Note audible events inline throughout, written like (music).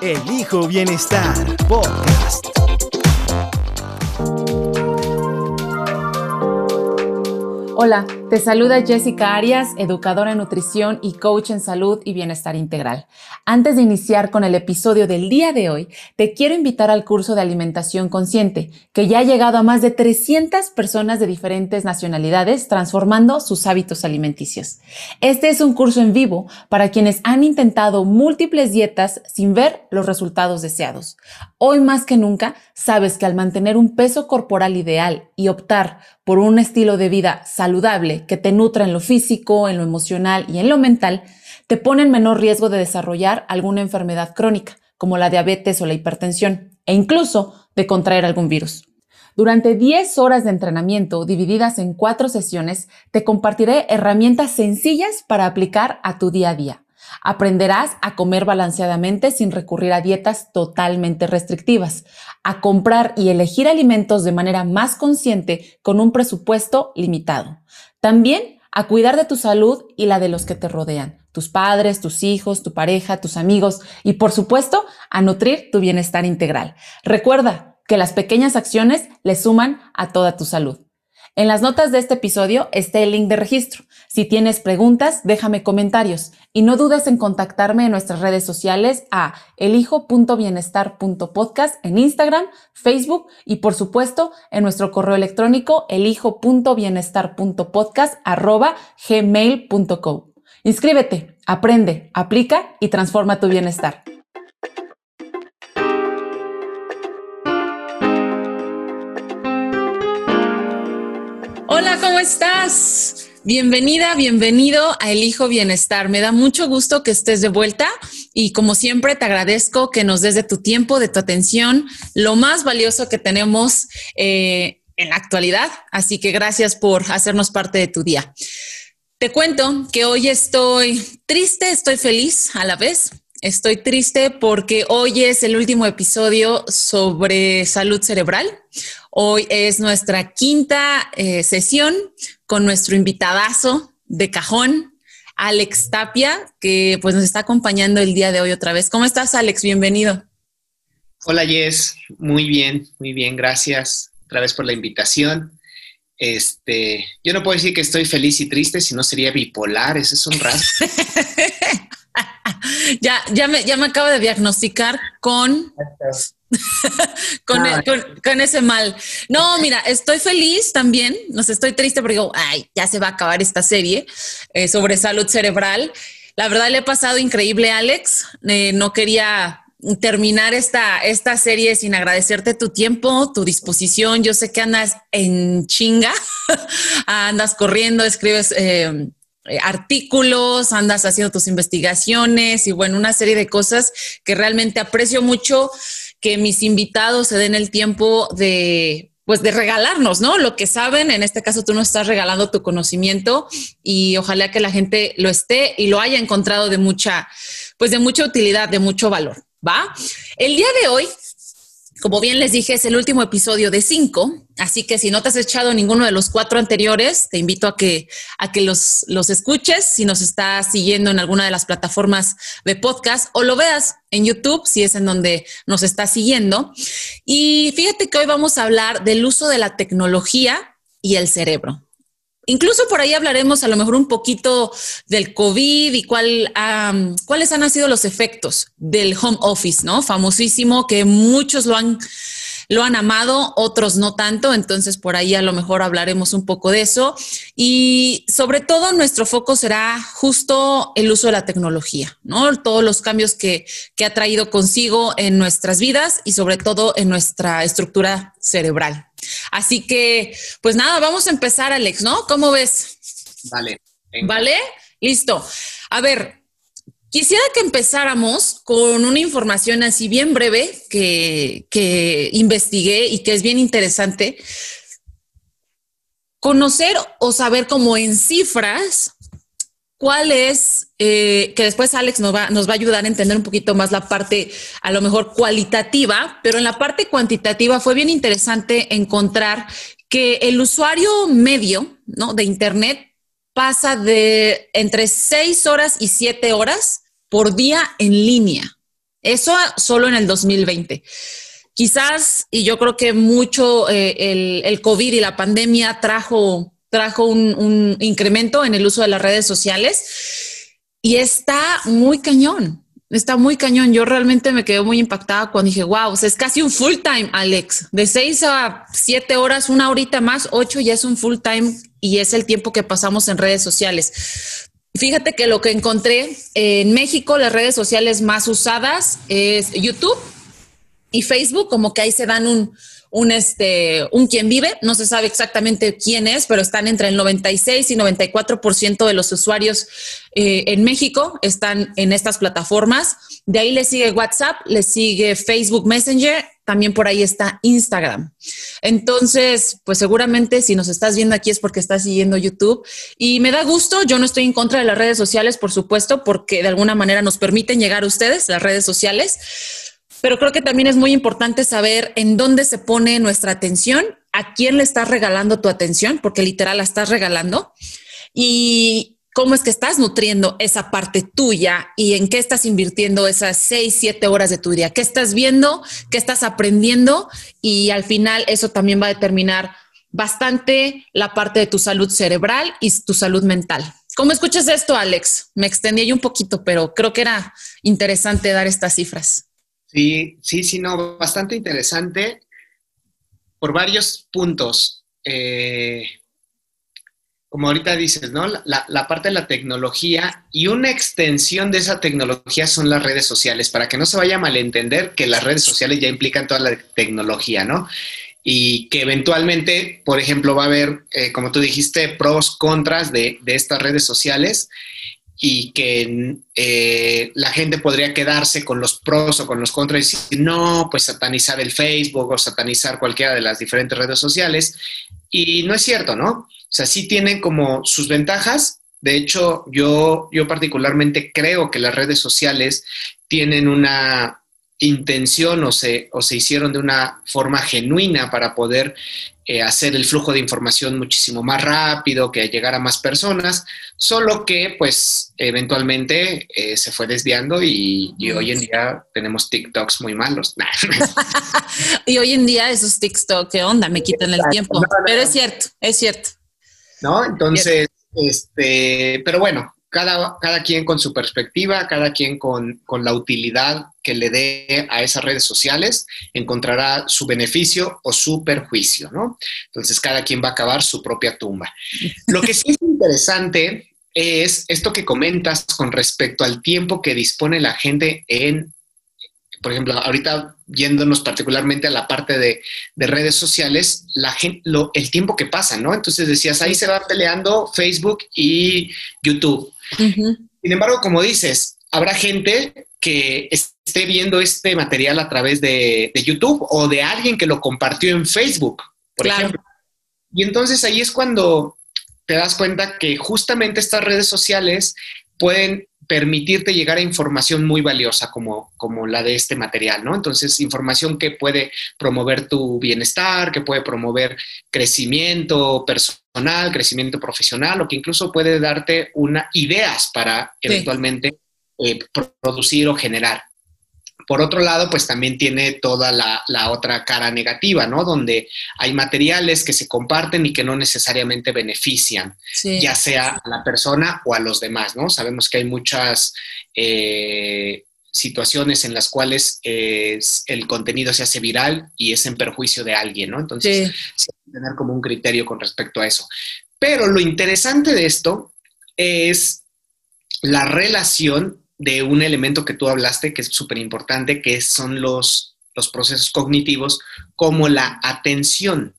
Elijo Bienestar Podcast. Hola, te saluda Jessica Arias, educadora en nutrición y coach en salud y bienestar integral. Antes de iniciar con el episodio del día de hoy, te quiero invitar al curso de alimentación consciente, que ya ha llegado a más de 300 personas de diferentes nacionalidades transformando sus hábitos alimenticios. Este es un curso en vivo para quienes han intentado múltiples dietas sin ver los resultados deseados. Hoy más que nunca, sabes que al mantener un peso corporal ideal y optar por un estilo de vida saludable que te nutra en lo físico, en lo emocional y en lo mental, te pone en menor riesgo de desarrollar alguna enfermedad crónica, como la diabetes o la hipertensión, e incluso de contraer algún virus. Durante 10 horas de entrenamiento divididas en cuatro sesiones, te compartiré herramientas sencillas para aplicar a tu día a día. Aprenderás a comer balanceadamente sin recurrir a dietas totalmente restrictivas, a comprar y elegir alimentos de manera más consciente con un presupuesto limitado. También a cuidar de tu salud y la de los que te rodean, tus padres, tus hijos, tu pareja, tus amigos y por supuesto a nutrir tu bienestar integral. Recuerda que las pequeñas acciones le suman a toda tu salud. En las notas de este episodio está el link de registro. Si tienes preguntas, déjame comentarios y no dudes en contactarme en nuestras redes sociales a elijo.bienestar.podcast en Instagram, Facebook y por supuesto en nuestro correo electrónico elijo.bienestar.podcast@gmail.com. Inscríbete, aprende, aplica y transforma tu bienestar. Hola, ¿cómo estás? Bienvenida, bienvenido a Elijo Bienestar. Me da mucho gusto que estés de vuelta y como siempre te agradezco que nos des de tu tiempo, de tu atención, lo más valioso que tenemos eh, en la actualidad. Así que gracias por hacernos parte de tu día. Te cuento que hoy estoy triste, estoy feliz a la vez. Estoy triste porque hoy es el último episodio sobre salud cerebral. Hoy es nuestra quinta eh, sesión con nuestro invitadazo de cajón, Alex Tapia, que pues nos está acompañando el día de hoy otra vez. ¿Cómo estás, Alex? Bienvenido. Hola, Jess. Muy bien, muy bien. Gracias otra vez por la invitación. Este, yo no puedo decir que estoy feliz y triste, si no sería bipolar. Ese es un rasgo. (laughs) (laughs) ya, ya, me, ya me acabo de diagnosticar (laughs) con, con, ese mal. No, mira, estoy feliz también. No sé, estoy triste porque digo, ay, ya se va a acabar esta serie eh, sobre salud cerebral. La verdad le he pasado increíble, Alex. Eh, no quería terminar esta, esta serie sin agradecerte tu tiempo, tu disposición. Yo sé que andas en chinga, (laughs) andas corriendo, escribes eh, eh, artículos, andas haciendo tus investigaciones y bueno, una serie de cosas que realmente aprecio mucho que mis invitados se den el tiempo de pues de regalarnos, ¿no? Lo que saben, en este caso tú nos estás regalando tu conocimiento y ojalá que la gente lo esté y lo haya encontrado de mucha, pues de mucha utilidad, de mucho valor, ¿va? El día de hoy como bien les dije, es el último episodio de cinco, así que si no te has echado ninguno de los cuatro anteriores, te invito a que, a que los, los escuches si nos estás siguiendo en alguna de las plataformas de podcast o lo veas en YouTube si es en donde nos estás siguiendo. Y fíjate que hoy vamos a hablar del uso de la tecnología y el cerebro. Incluso por ahí hablaremos a lo mejor un poquito del COVID y cuál, cuáles han sido los efectos del home office, ¿no? Famosísimo, que muchos lo han, lo han amado, otros no tanto, entonces por ahí a lo mejor hablaremos un poco de eso. Y sobre todo nuestro foco será justo el uso de la tecnología, ¿no? Todos los cambios que, que ha traído consigo en nuestras vidas y sobre todo en nuestra estructura cerebral. Así que, pues nada, vamos a empezar, Alex, ¿no? ¿Cómo ves? Vale. ¿Vale? Listo. A ver, Quisiera que empezáramos con una información así bien breve que, que investigué y que es bien interesante. Conocer o saber como en cifras cuál es, eh, que después Alex nos va, a ayudar a entender un poquito más la parte a lo mejor cualitativa, pero en la parte cuantitativa fue bien interesante encontrar que el usuario medio de Internet pasa de entre seis horas y siete horas por día en línea. Eso solo en el 2020. Quizás, y yo creo que mucho eh, el COVID y la pandemia trajo trajo un, incremento en el uso de las redes sociales y está muy cañón. Está muy cañón. Yo realmente me quedé muy impactada cuando dije, wow, es casi un full time, Alex. De seis a siete horas, una horita más, ocho ya es un full time y es el tiempo que pasamos en redes sociales. Fíjate que lo que encontré en México, las redes sociales más usadas es YouTube y Facebook, como que ahí se dan un, un, este, un quien vive, no se sabe exactamente quién es, pero están entre el 96 y 94% de los usuarios eh, en México están en estas plataformas. De ahí le sigue WhatsApp, le sigue Facebook Messenger, también por ahí está Instagram. Entonces, pues seguramente si nos estás viendo aquí es porque estás siguiendo YouTube y me da gusto, yo no estoy en contra de las redes sociales, por supuesto, porque de alguna manera nos permiten llegar a ustedes, las redes sociales pero creo que también es muy importante saber en dónde se pone nuestra atención, a quién le estás regalando tu atención, porque literal la estás regalando, y cómo es que estás nutriendo esa parte tuya y en qué estás invirtiendo esas seis, siete horas de tu día, qué estás viendo, qué estás aprendiendo, y al final eso también va a determinar bastante la parte de tu salud cerebral y tu salud mental. ¿Cómo escuchas esto, Alex? Me extendí ahí un poquito, pero creo que era interesante dar estas cifras. Sí, sí, sí, no, bastante interesante por varios puntos. Eh, como ahorita dices, ¿no? La, parte de la tecnología y una extensión de esa tecnología son las redes sociales, para que no se vaya a malentender que las redes sociales ya implican toda la tecnología, ¿no? Y que eventualmente, por ejemplo, va a haber, eh, como tú dijiste, pros, contras de estas redes sociales y que eh, la gente podría quedarse con los pros o con los contras y decir, no, pues satanizar el Facebook o satanizar cualquiera de las diferentes redes sociales. Y no es cierto, ¿no? O sea, sí tienen como sus ventajas. De hecho, yo, yo particularmente creo que las redes sociales tienen una intención o se, o se hicieron de una forma genuina para poder eh, hacer el flujo de información muchísimo más rápido, que llegar a más personas, solo que pues eventualmente eh, se fue desviando y, hoy en día tenemos TikToks muy malos. (laughs) (laughs) y hoy en día esos TikTok, ¿qué onda? Me quitan el tiempo. Pero es cierto, es cierto. ¿No? Entonces, este, pero bueno, cada, quien con su perspectiva, cada quien con, la utilidad que le dé a esas redes sociales, encontrará su beneficio o su perjuicio, ¿no? Entonces, cada quien va a acabar su propia tumba. Lo que sí es interesante es esto que comentas con respecto al tiempo que dispone la gente en, por ejemplo, ahorita yéndonos particularmente a la parte de, redes sociales, la gente, el tiempo que pasa, ¿no? Entonces decías, ahí se va peleando Facebook y YouTube. Sin embargo, como dices, habrá gente que esté viendo este material a través de, YouTube o de alguien que lo compartió en Facebook, por ejemplo. Y entonces ahí es cuando te das cuenta que justamente estas redes sociales pueden permitirte llegar a información muy valiosa como, como la de este material, ¿no? Entonces, información que puede promover tu bienestar, que puede promover crecimiento personal, crecimiento profesional, o que incluso puede darte una, ideas para eventualmente eh, producir o generar. Por otro lado, pues también tiene toda la, otra cara negativa, ¿no? Donde hay materiales que se comparten y que no necesariamente benefician, ya sea a la persona o a los demás, ¿no? Sabemos que hay muchas eh, situaciones en las cuales el contenido se hace viral y es en perjuicio de alguien, ¿no? Entonces, sí. tener como un criterio con respecto a eso. Pero lo interesante de esto es la relación de un elemento que tú hablaste que es súper importante, que son los, los procesos cognitivos, como la atención.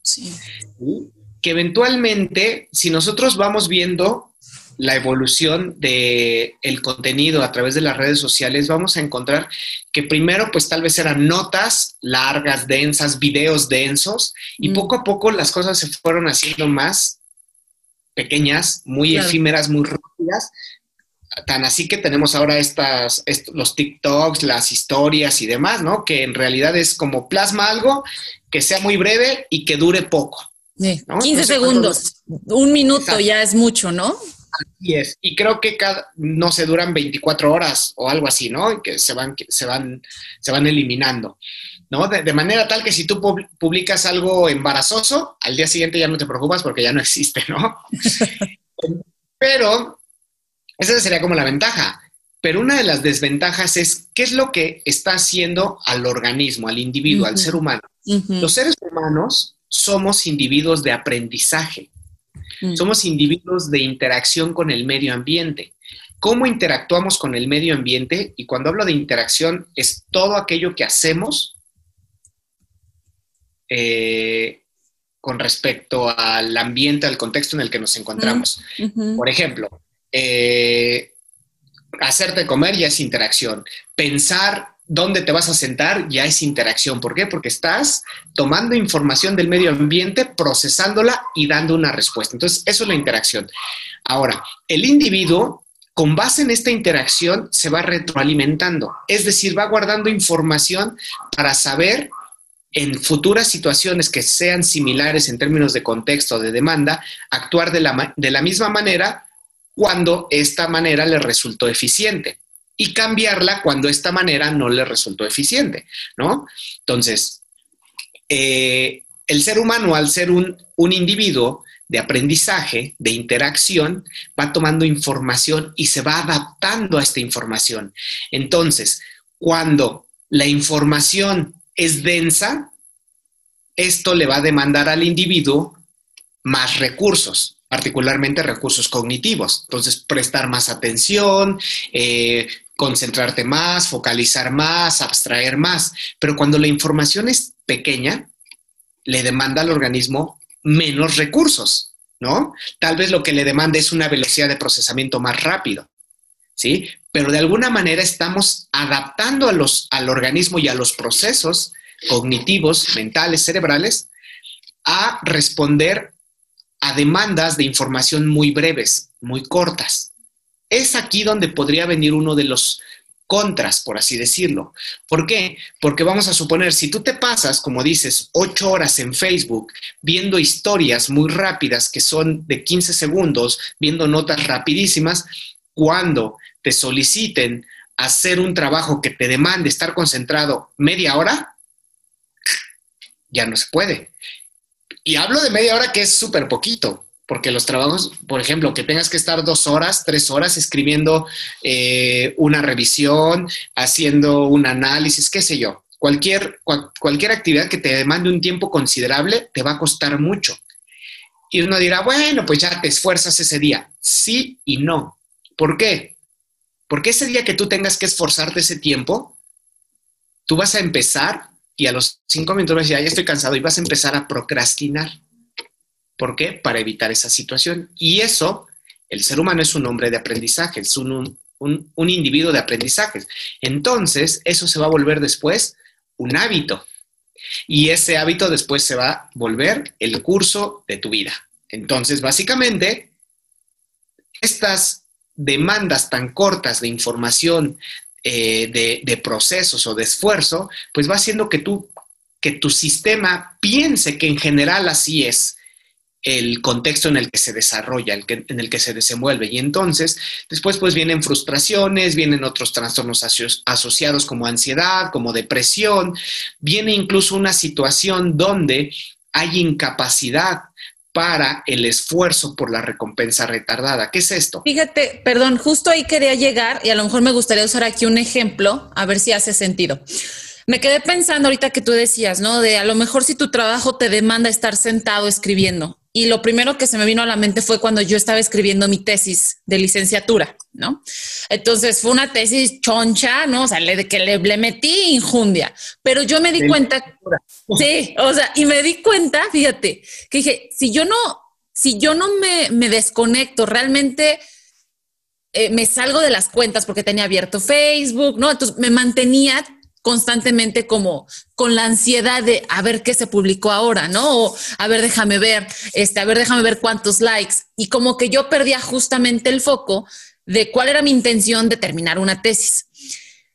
Que eventualmente, si nosotros vamos viendo la evolución de el contenido a través de las redes sociales, vamos a encontrar que primero, pues tal vez eran notas largas, densas, videos densos, y mm. poco a poco las cosas se fueron haciendo más pequeñas, muy efímeras, muy rápidas. Tan así que tenemos ahora estas, los TikToks, las historias y demás, ¿no? Que en realidad es como plasma algo que sea muy breve y que dure poco. 15 segundos, un minuto ya es mucho, ¿no? Así es. Y creo que cada, no se duran 24 horas o algo así, ¿no? Que se van, se van, se van eliminando. ¿no? De, manera tal que si tú publicas algo embarazoso, al día siguiente ya no te preocupas porque ya no existe, ¿no? (laughs) Pero esa sería como la ventaja. Pero una de las desventajas es qué es lo que está haciendo al organismo, al individuo, al ser humano. Los seres humanos somos individuos de aprendizaje. Mm. Somos individuos de interacción con el medio ambiente. ¿Cómo interactuamos con el medio ambiente? Y cuando hablo de interacción, es todo aquello que hacemos eh, con respecto al ambiente, al contexto en el que nos encontramos. Por ejemplo, eh, hacerte comer ya es interacción. Pensar dónde te vas a sentar ya es interacción. ¿Por qué? Porque estás tomando información del medio ambiente, procesándola y dando una respuesta. Entonces, eso es la interacción. Ahora, el individuo, con base en esta interacción, se va retroalimentando. Es decir, va guardando información para saber en futuras situaciones que sean similares en términos de contexto, de demanda, actuar de la, de la misma manera cuando esta manera le resultó eficiente y cambiarla cuando esta manera no le resultó eficiente, ¿no? Entonces, eh, el ser humano, al ser un, un individuo de aprendizaje, de interacción, va tomando información y se va adaptando a esta información. Entonces, cuando la información es densa, esto le va a demandar al individuo más recursos particularmente recursos cognitivos. Entonces, prestar más atención, eh, concentrarte más, focalizar más, abstraer más. Pero cuando la información es pequeña, le demanda al organismo menos recursos, ¿no? Tal vez lo que le demanda es una velocidad de procesamiento más rápido, ¿sí? Pero de alguna manera estamos adaptando a los, al organismo y a los procesos cognitivos, mentales, cerebrales, a responder a demandas de información muy breves, muy cortas. Es aquí donde podría venir uno de los contras, por así decirlo. ¿Por qué? Porque vamos a suponer, si tú te pasas, como dices, ocho horas en Facebook viendo historias muy rápidas que son de 15 segundos, viendo notas rapidísimas, cuando te soliciten hacer un trabajo que te demande estar concentrado media hora, ya no se puede. Y hablo de media hora que es súper poquito porque los trabajos, por ejemplo, que tengas que estar dos horas, tres horas escribiendo eh, una revisión, haciendo un análisis, qué sé yo, cualquier, cualquier actividad que te demande un tiempo considerable te va a costar mucho. Y uno dirá, bueno, pues ya te esfuerzas ese día. Sí y no. ¿Por qué? Porque ese día que tú tengas que esforzarte ese tiempo, tú vas a empezar y a los cinco minutos vas a decir, ya estoy cansado y vas a empezar a procrastinar. ¿Por qué? Para evitar esa situación. Y eso, el ser humano es un hombre de aprendizaje, es un, individuo de aprendizajes. Entonces, eso se va a volver después un hábito. Y ese hábito después se va a volver el curso de tu vida. Entonces, básicamente, estas demandas tan cortas de información, eh, de, procesos o de esfuerzo, pues va haciendo que tú, que tu sistema piense que en general así es el contexto en el que se desarrolla, el que, en el que se desenvuelve. Y entonces, después pues vienen frustraciones, vienen otros trastornos asociados como ansiedad, como depresión, viene incluso una situación donde hay incapacidad para el esfuerzo por la recompensa retardada. ¿Qué es esto? Fíjate, perdón, justo ahí quería llegar y a lo mejor me gustaría usar aquí un ejemplo, a ver si hace sentido. Me quedé pensando ahorita que tú decías, ¿no? De a lo mejor si tu trabajo te demanda estar sentado escribiendo y lo primero que se me vino a la mente fue cuando yo estaba escribiendo mi tesis de licenciatura, ¿no? Entonces fue una tesis choncha, ¿no? O sea, le, que le, le metí injundia, pero yo me di cuenta, (laughs) sí, o sea, y me di cuenta, fíjate, que dije, si yo no, si yo no me, me desconecto realmente eh, me salgo de las cuentas porque tenía abierto Facebook, ¿no? Entonces me mantenía constantemente como con la ansiedad de a ver qué se publicó ahora, ¿no? O a ver, déjame ver, este, a ver, déjame ver cuántos likes. Y como que yo perdía justamente el foco de cuál era mi intención de terminar una tesis.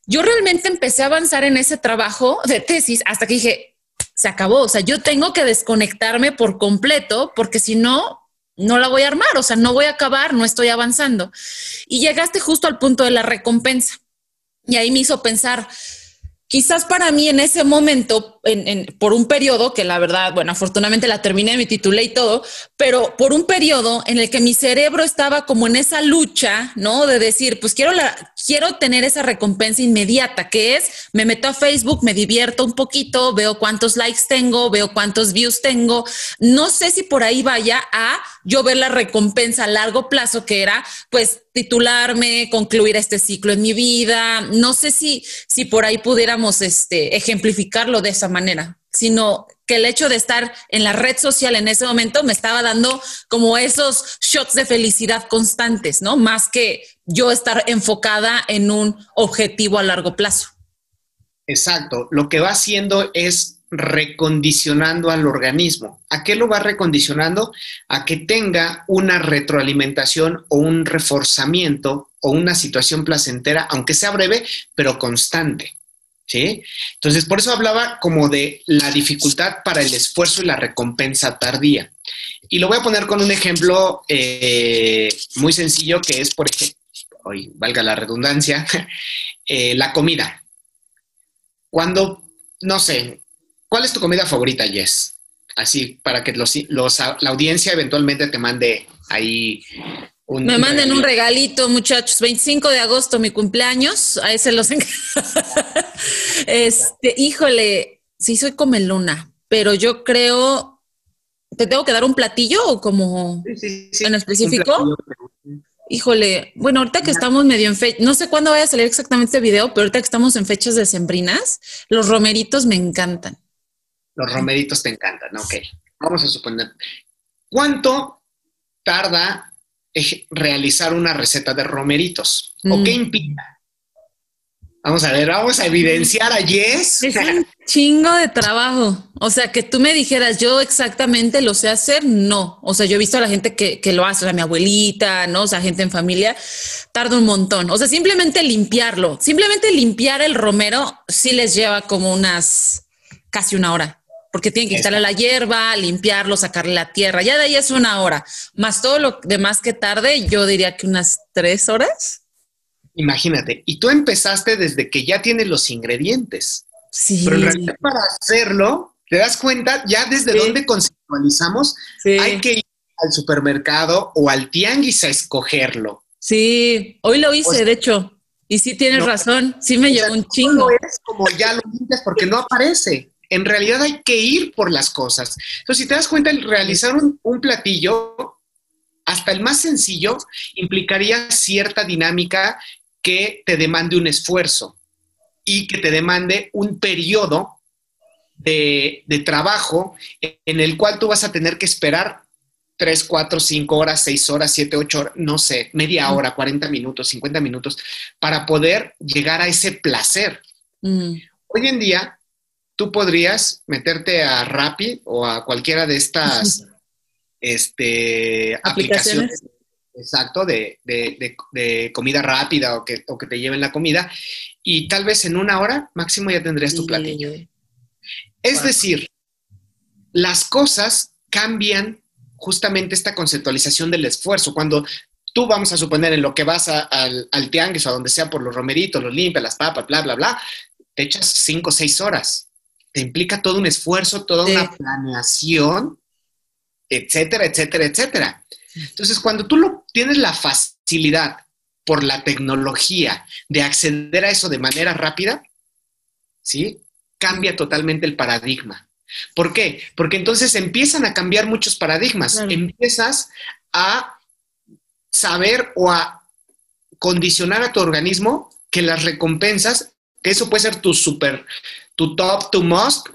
Yo realmente empecé a avanzar en ese trabajo de tesis hasta que dije, se acabó, o sea, yo tengo que desconectarme por completo porque si no, no la voy a armar, o sea, no voy a acabar, no estoy avanzando. Y llegaste justo al punto de la recompensa. Y ahí me hizo pensar, quizás para mí en ese momento, por un periodo, que la verdad, bueno, afortunadamente la terminé, me titulé y todo, pero por un periodo en el que mi cerebro estaba como en esa lucha, ¿no? De decir, pues quiero, quiero tener esa recompensa inmediata, que es, me meto a Facebook, me divierto un poquito, veo cuántos likes tengo, veo cuántos views tengo. No sé si por ahí vaya a yo ver la recompensa a largo plazo, que era, pues, titularme, concluir este ciclo en mi vida. No sé si, si por ahí pudiéramos este, ejemplificarlo de esa manera, sino que el hecho de estar en la red social en ese momento me estaba dando como esos shots de felicidad constantes, ¿no? Más que yo estar enfocada en un objetivo a largo plazo. Exacto. Lo que va haciendo es recondicionando al organismo. ¿A qué lo va recondicionando? A que tenga una retroalimentación o un reforzamiento o una situación placentera, aunque sea breve, pero constante. ¿Sí? Entonces, por eso hablaba como de la dificultad para el esfuerzo y la recompensa tardía. Y lo voy a poner con un ejemplo eh, muy sencillo que es, por ejemplo, hoy valga la redundancia, (laughs) eh, la comida. Cuando, no sé, ¿Cuál es tu comida favorita, Jess? Así, para que los, la audiencia eventualmente te mande ahí un... Me manden un regalito, muchachos. 25 de agosto, mi cumpleaños. A ese los... (laughs) este, híjole, sí soy comelona, pero yo creo... ¿Te tengo que dar un platillo o como en específico? Híjole, bueno, ahorita que estamos medio en fecha, no sé cuándo vaya a salir exactamente este video, pero ahorita que estamos en fechas decembrinas, los romeritos me encantan. Los romeritos te encantan, ok. Vamos a suponer, ¿cuánto tarda realizar una receta de romeritos? ¿O qué mm. implica? Vamos a ver, vamos a evidenciar a Jess. Es un chingo de trabajo. O sea, que tú me dijeras, yo exactamente lo sé hacer, no. O sea, yo he visto a la gente que, que lo hace, o sea, mi abuelita, ¿no? O sea, gente en familia, tarda un montón. O sea, simplemente limpiarlo, simplemente limpiar el romero sí les lleva como unas casi una hora porque tienen que quitarle la hierba, limpiarlo, sacarle la tierra. Ya de ahí es una hora. Más todo lo demás que tarde, yo diría que unas tres horas. Imagínate, y tú empezaste desde que ya tienes los ingredientes. Sí. Pero en realidad para hacerlo, te das cuenta ya desde dónde conceptualizamos, hay que ir al supermercado o al tianguis a escogerlo. Sí, hoy lo hice, de hecho. Y sí tienes razón, sí me llevó un chingo. es como ya lo limpias porque no aparece en realidad hay que ir por las cosas. Entonces, si te das cuenta, el realizar un, platillo, hasta el más sencillo, implicaría cierta dinámica que te demande un esfuerzo y que te demande un periodo de, trabajo en el cual tú vas a tener que esperar 3, 4, 5 horas, 6 horas, 7, 8 horas, no sé, media hora, 40 minutos, 50 minutos, para poder llegar a ese placer. Mm. Hoy en día, tú podrías meterte a Rappi o a cualquiera de estas (laughs) este, aplicaciones. exacto, de, comida rápida o que, que te lleven la comida, y tal vez en una hora máximo ya tendrías tu platillo. Es decir, las cosas cambian justamente esta conceptualización del esfuerzo. Cuando tú vamos a suponer en lo que vas al, al tianguis o a donde sea por los romeritos, los limpias, las papas, bla, bla, bla, te echas cinco o seis horas te implica todo un esfuerzo, toda una planeación, etcétera, etcétera, etcétera. Entonces, cuando tú lo, tienes la facilidad por la tecnología de acceder a eso de manera rápida, ¿sí? Cambia totalmente el paradigma. ¿Por qué? Porque entonces empiezan a cambiar muchos paradigmas. Empiezas a saber o a condicionar a tu organismo que las recompensas, que eso puede ser tu super, tu top, tu must,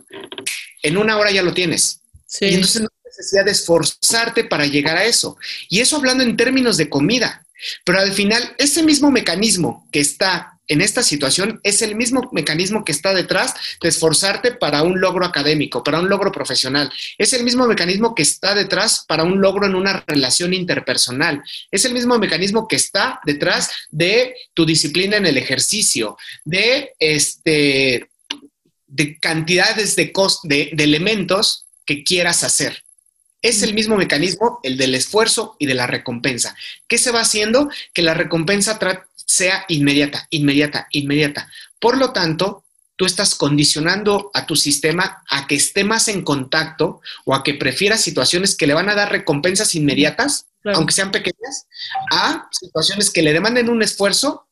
en una hora ya lo tienes. Y entonces no hay necesidad de esforzarte para llegar a eso. Y eso hablando en términos de comida. Pero al final, ese mismo mecanismo que está en esta situación es el mismo mecanismo que está detrás de esforzarte para un logro académico, para un logro profesional. Es el mismo mecanismo que está detrás para un logro en una relación interpersonal. Es el mismo mecanismo que está detrás de tu disciplina en el ejercicio, de este de cantidades de, de, de elementos que quieras hacer. Es el mismo mecanismo, el del esfuerzo y de la recompensa. ¿Qué se va haciendo? Que la recompensa sea inmediata, inmediata, inmediata. Por lo tanto, tú estás condicionando a tu sistema a que esté más en contacto o a que prefiera situaciones que le van a dar recompensas inmediatas, aunque sean pequeñas, a situaciones que le demanden un esfuerzo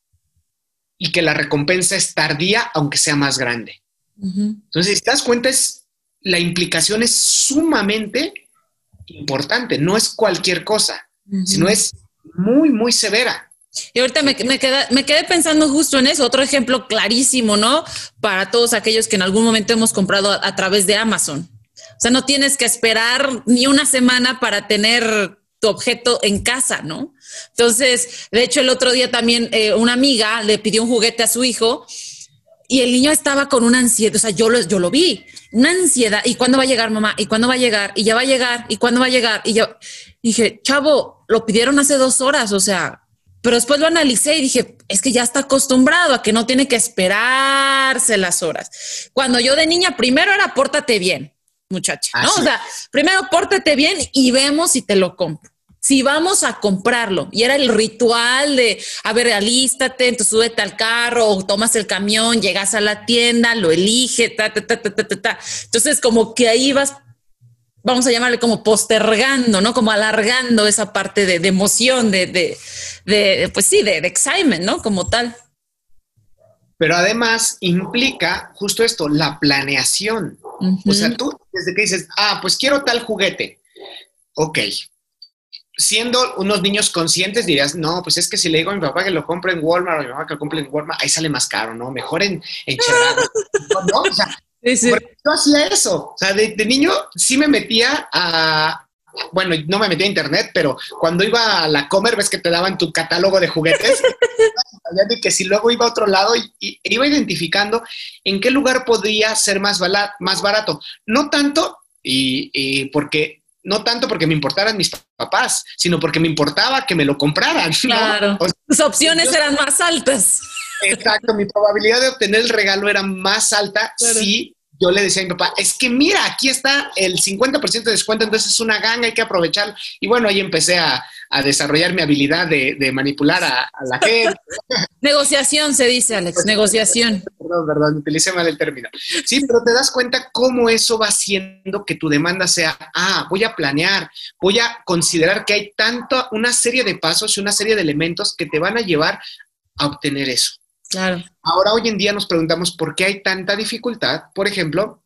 y que la recompensa es tardía, aunque sea más grande. Entonces, si te das cuenta, es, la implicación es sumamente importante, no es cualquier cosa, sino es muy, muy severa. Y ahorita me, me, me, quedé pensando justo en eso, otro ejemplo clarísimo, ¿no? Para todos aquellos que en algún momento hemos comprado a, través de Amazon. O sea, no tienes que esperar ni una semana para tener tu objeto en casa, ¿no? Entonces, de hecho, el otro día también eh, una amiga le pidió un juguete a su hijo y el niño estaba con una ansiedad, o sea, yo lo, yo lo vi, una ansiedad, ¿y cuándo va a llegar mamá? ¿Y cuándo va a llegar? ¿Y ya va a llegar? ¿Y cuándo va a llegar? Y yo dije, chavo, lo pidieron hace dos horas, o sea, pero después lo analicé y dije, es que ya está acostumbrado a que no tiene que esperarse las horas. Cuando yo de niña, primero era pórtate bien, muchacha, ¿no? O sea, primero pórtate bien y vemos si te lo compro. Si vamos a comprarlo. Y era el ritual de, a ver, alístate, entonces súbete al carro o tomas el camión, llegas a la tienda, lo elige, ta, ta, ta, ta, ta, ta. Entonces, como que ahí vas vamos a llamarle como postergando, ¿no? Como alargando esa parte de, emoción, de, de, pues sí, de, excitement, ¿no? Como tal. Pero además implica justo esto, la planeación. O sea, tú desde que dices, ah, pues quiero tal juguete. Ok. Siendo unos niños conscientes dirías, no, pues es que si le digo a mi papá que lo compre en Walmart o a mi mamá que lo compre en Walmart, ahí sale más caro, ¿no? Mejor en, en (laughs) ¿no? O sea, yo hacía eso. O sea, de, niño sí me metía a. Bueno, no me metía a internet, pero cuando iba a la comer, ves que te daban tu catálogo de juguetes. (laughs) de que si luego iba a otro lado y, iba identificando en qué lugar podría ser más, más barato. No tanto, y, porque no tanto porque me importaran mis papás, sino porque me importaba que me lo compraran. Claro. Tus opciones eran más altas. Exacto, mi probabilidad de obtener el regalo era más alta si yo le decía a mi papá, es que mira, aquí está el 50% de descuento, entonces es una ganga, hay que aprovecharlo. Y bueno, ahí empecé a, desarrollar mi habilidad de, manipular a, la gente. (laughs) negociación se dice, Alex, negociación. Perdón, perdón, utilicé mal el término. Sí, pero te das cuenta cómo eso va haciendo que tu demanda sea, ah, voy a planear, voy a considerar que hay tanto, una serie de pasos y una serie de elementos que te van a llevar a obtener eso. Ahora, hoy en día nos preguntamos por qué hay tanta dificultad. Por ejemplo,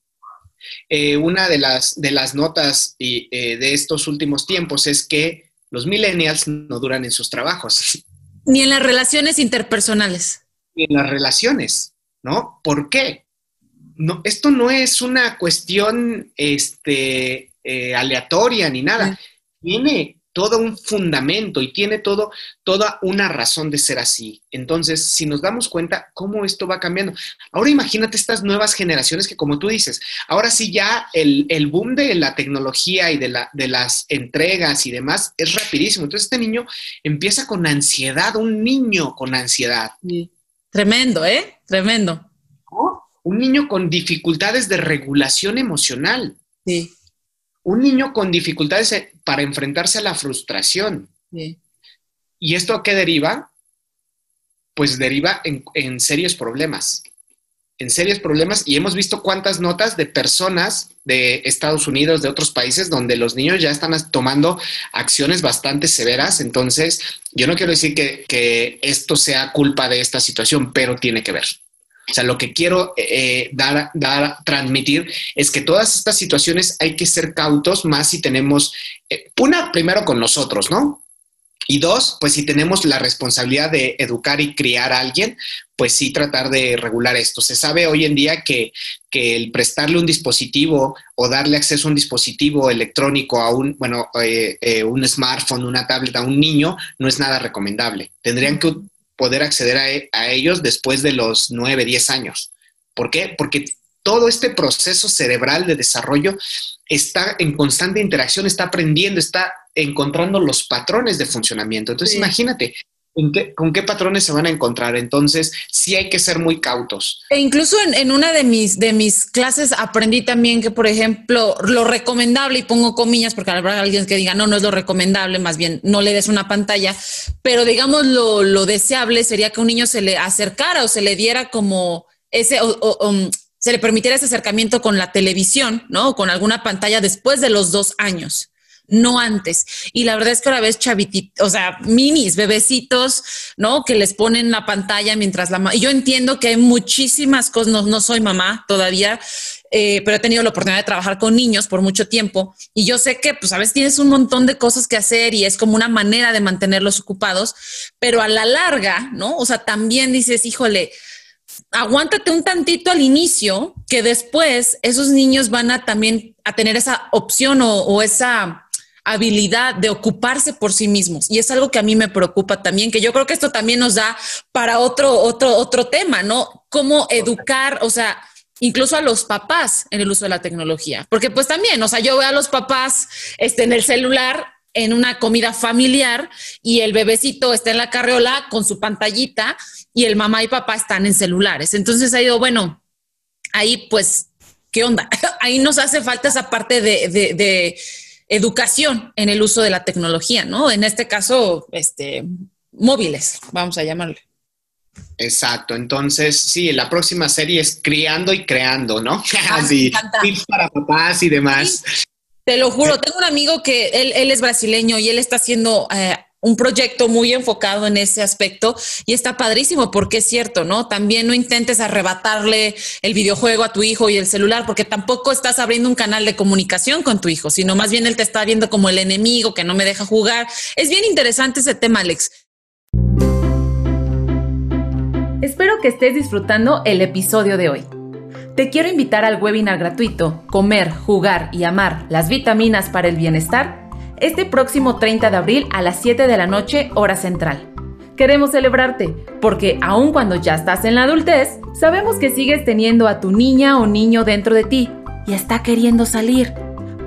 eh, una de las, de las notas eh, de estos últimos tiempos es que los millennials no duran en sus trabajos. Ni en las relaciones interpersonales. Ni en las relaciones, ¿no? ¿Por qué? No, esto no es una cuestión este, eh, aleatoria ni nada. Tiene todo un fundamento y tiene todo, toda una razón de ser así. Entonces, si nos damos cuenta cómo esto va cambiando. Ahora imagínate estas nuevas generaciones que, como tú dices, ahora sí ya el, boom de la tecnología y de, la, de las entregas y demás es rapidísimo. Entonces, este niño empieza con ansiedad, un niño con ansiedad. Tremendo, ¿eh? Tremendo. Un niño con dificultades de regulación emocional. Sí un niño con dificultades eh, para enfrentarse a la frustración. ¿Y esto a qué deriva? Pues deriva en, serios problemas. En serios problemas. Y hemos visto cuántas notas de personas de Estados Unidos, de otros países, donde los niños ya están tomando acciones bastante severas. Entonces, yo no quiero decir que, que esto sea culpa de esta situación, pero tiene que ver. O sea, lo que quiero eh, dar, dar, transmitir es que todas estas situaciones hay que ser cautos más si tenemos, eh, una, primero con nosotros, ¿no? Y dos, pues si tenemos la responsabilidad de educar y criar a alguien, pues sí tratar de regular esto. Se sabe hoy en día que, el prestarle un dispositivo o darle acceso a un dispositivo electrónico a un, bueno, eh, eh, un smartphone, una tablet a un niño no es nada recomendable. Tendrían que poder acceder a, e, a ellos después de los 9, 10 años. ¿Por qué? Porque todo este proceso cerebral de desarrollo está en constante interacción, está aprendiendo, está encontrando los patrones de funcionamiento. Entonces, imagínate, ¿con qué patrones se van a encontrar? Entonces, sí hay que ser muy cautos. E incluso en, una de mis, de mis clases aprendí también que, por ejemplo, lo recomendable, y pongo comillas porque habrá alguien que diga, no, no es lo recomendable, más bien no le des una pantalla, pero digamos lo, lo deseable sería que un niño se le acercara o se le diera como ese... Um, se le permitiera ese acercamiento con la televisión, ¿no? O con alguna pantalla después de los dos años no antes. Y la verdad es que ahora ves chavititos, o sea, minis, bebecitos, ¿no? Que les ponen la pantalla mientras la... Yo entiendo que hay muchísimas cosas, no, soy mamá todavía, eh, pero he tenido la oportunidad de trabajar con niños por mucho tiempo y yo sé que, pues, a veces tienes un montón de cosas que hacer y es como una manera de mantenerlos ocupados, pero a la larga, ¿no? O sea, también dices, híjole, aguántate un tantito al inicio, que después esos niños van a también a tener esa opción o esa habilidad de ocuparse por sí mismos. Y es algo que a mí me preocupa también, que yo creo que esto también nos da para otro, otro, otro tema, ¿no? Cómo educar, o sea, incluso a los papás en el uso de la tecnología. Porque pues también, o sea, yo veo a los papás este, en el celular en una comida familiar y el bebecito está en la carriola con su pantallita y el mamá y papá están en celulares. Entonces ha ido, bueno, ahí pues, ¿qué onda? (laughs) ahí nos hace falta esa parte de, de educación en el uso de la tecnología, ¿no? En este caso, este, móviles, vamos a llamarle. Exacto, entonces sí, la próxima serie es Criando y Creando, ¿no? (laughs) Ah, Así, tips para papás y demás. te lo juro, (laughs) tengo un amigo que él, él es brasileño y él está haciendo eh, un proyecto muy enfocado en ese aspecto y está padrísimo porque es cierto, ¿no? También no intentes arrebatarle el videojuego a tu hijo y el celular porque tampoco estás abriendo un canal de comunicación con tu hijo, sino más bien él te está viendo como el enemigo que no me deja jugar. Es bien interesante ese tema, Alex. Espero que estés disfrutando el episodio de hoy. Te quiero invitar al webinar gratuito Comer, Jugar y Amar las vitaminas para el bienestar este próximo 30 de abril a las 7 de la noche, hora central. Queremos celebrarte, porque aun cuando ya estás en la adultez, sabemos que sigues teniendo a tu niña o niño dentro de ti y está queriendo salir.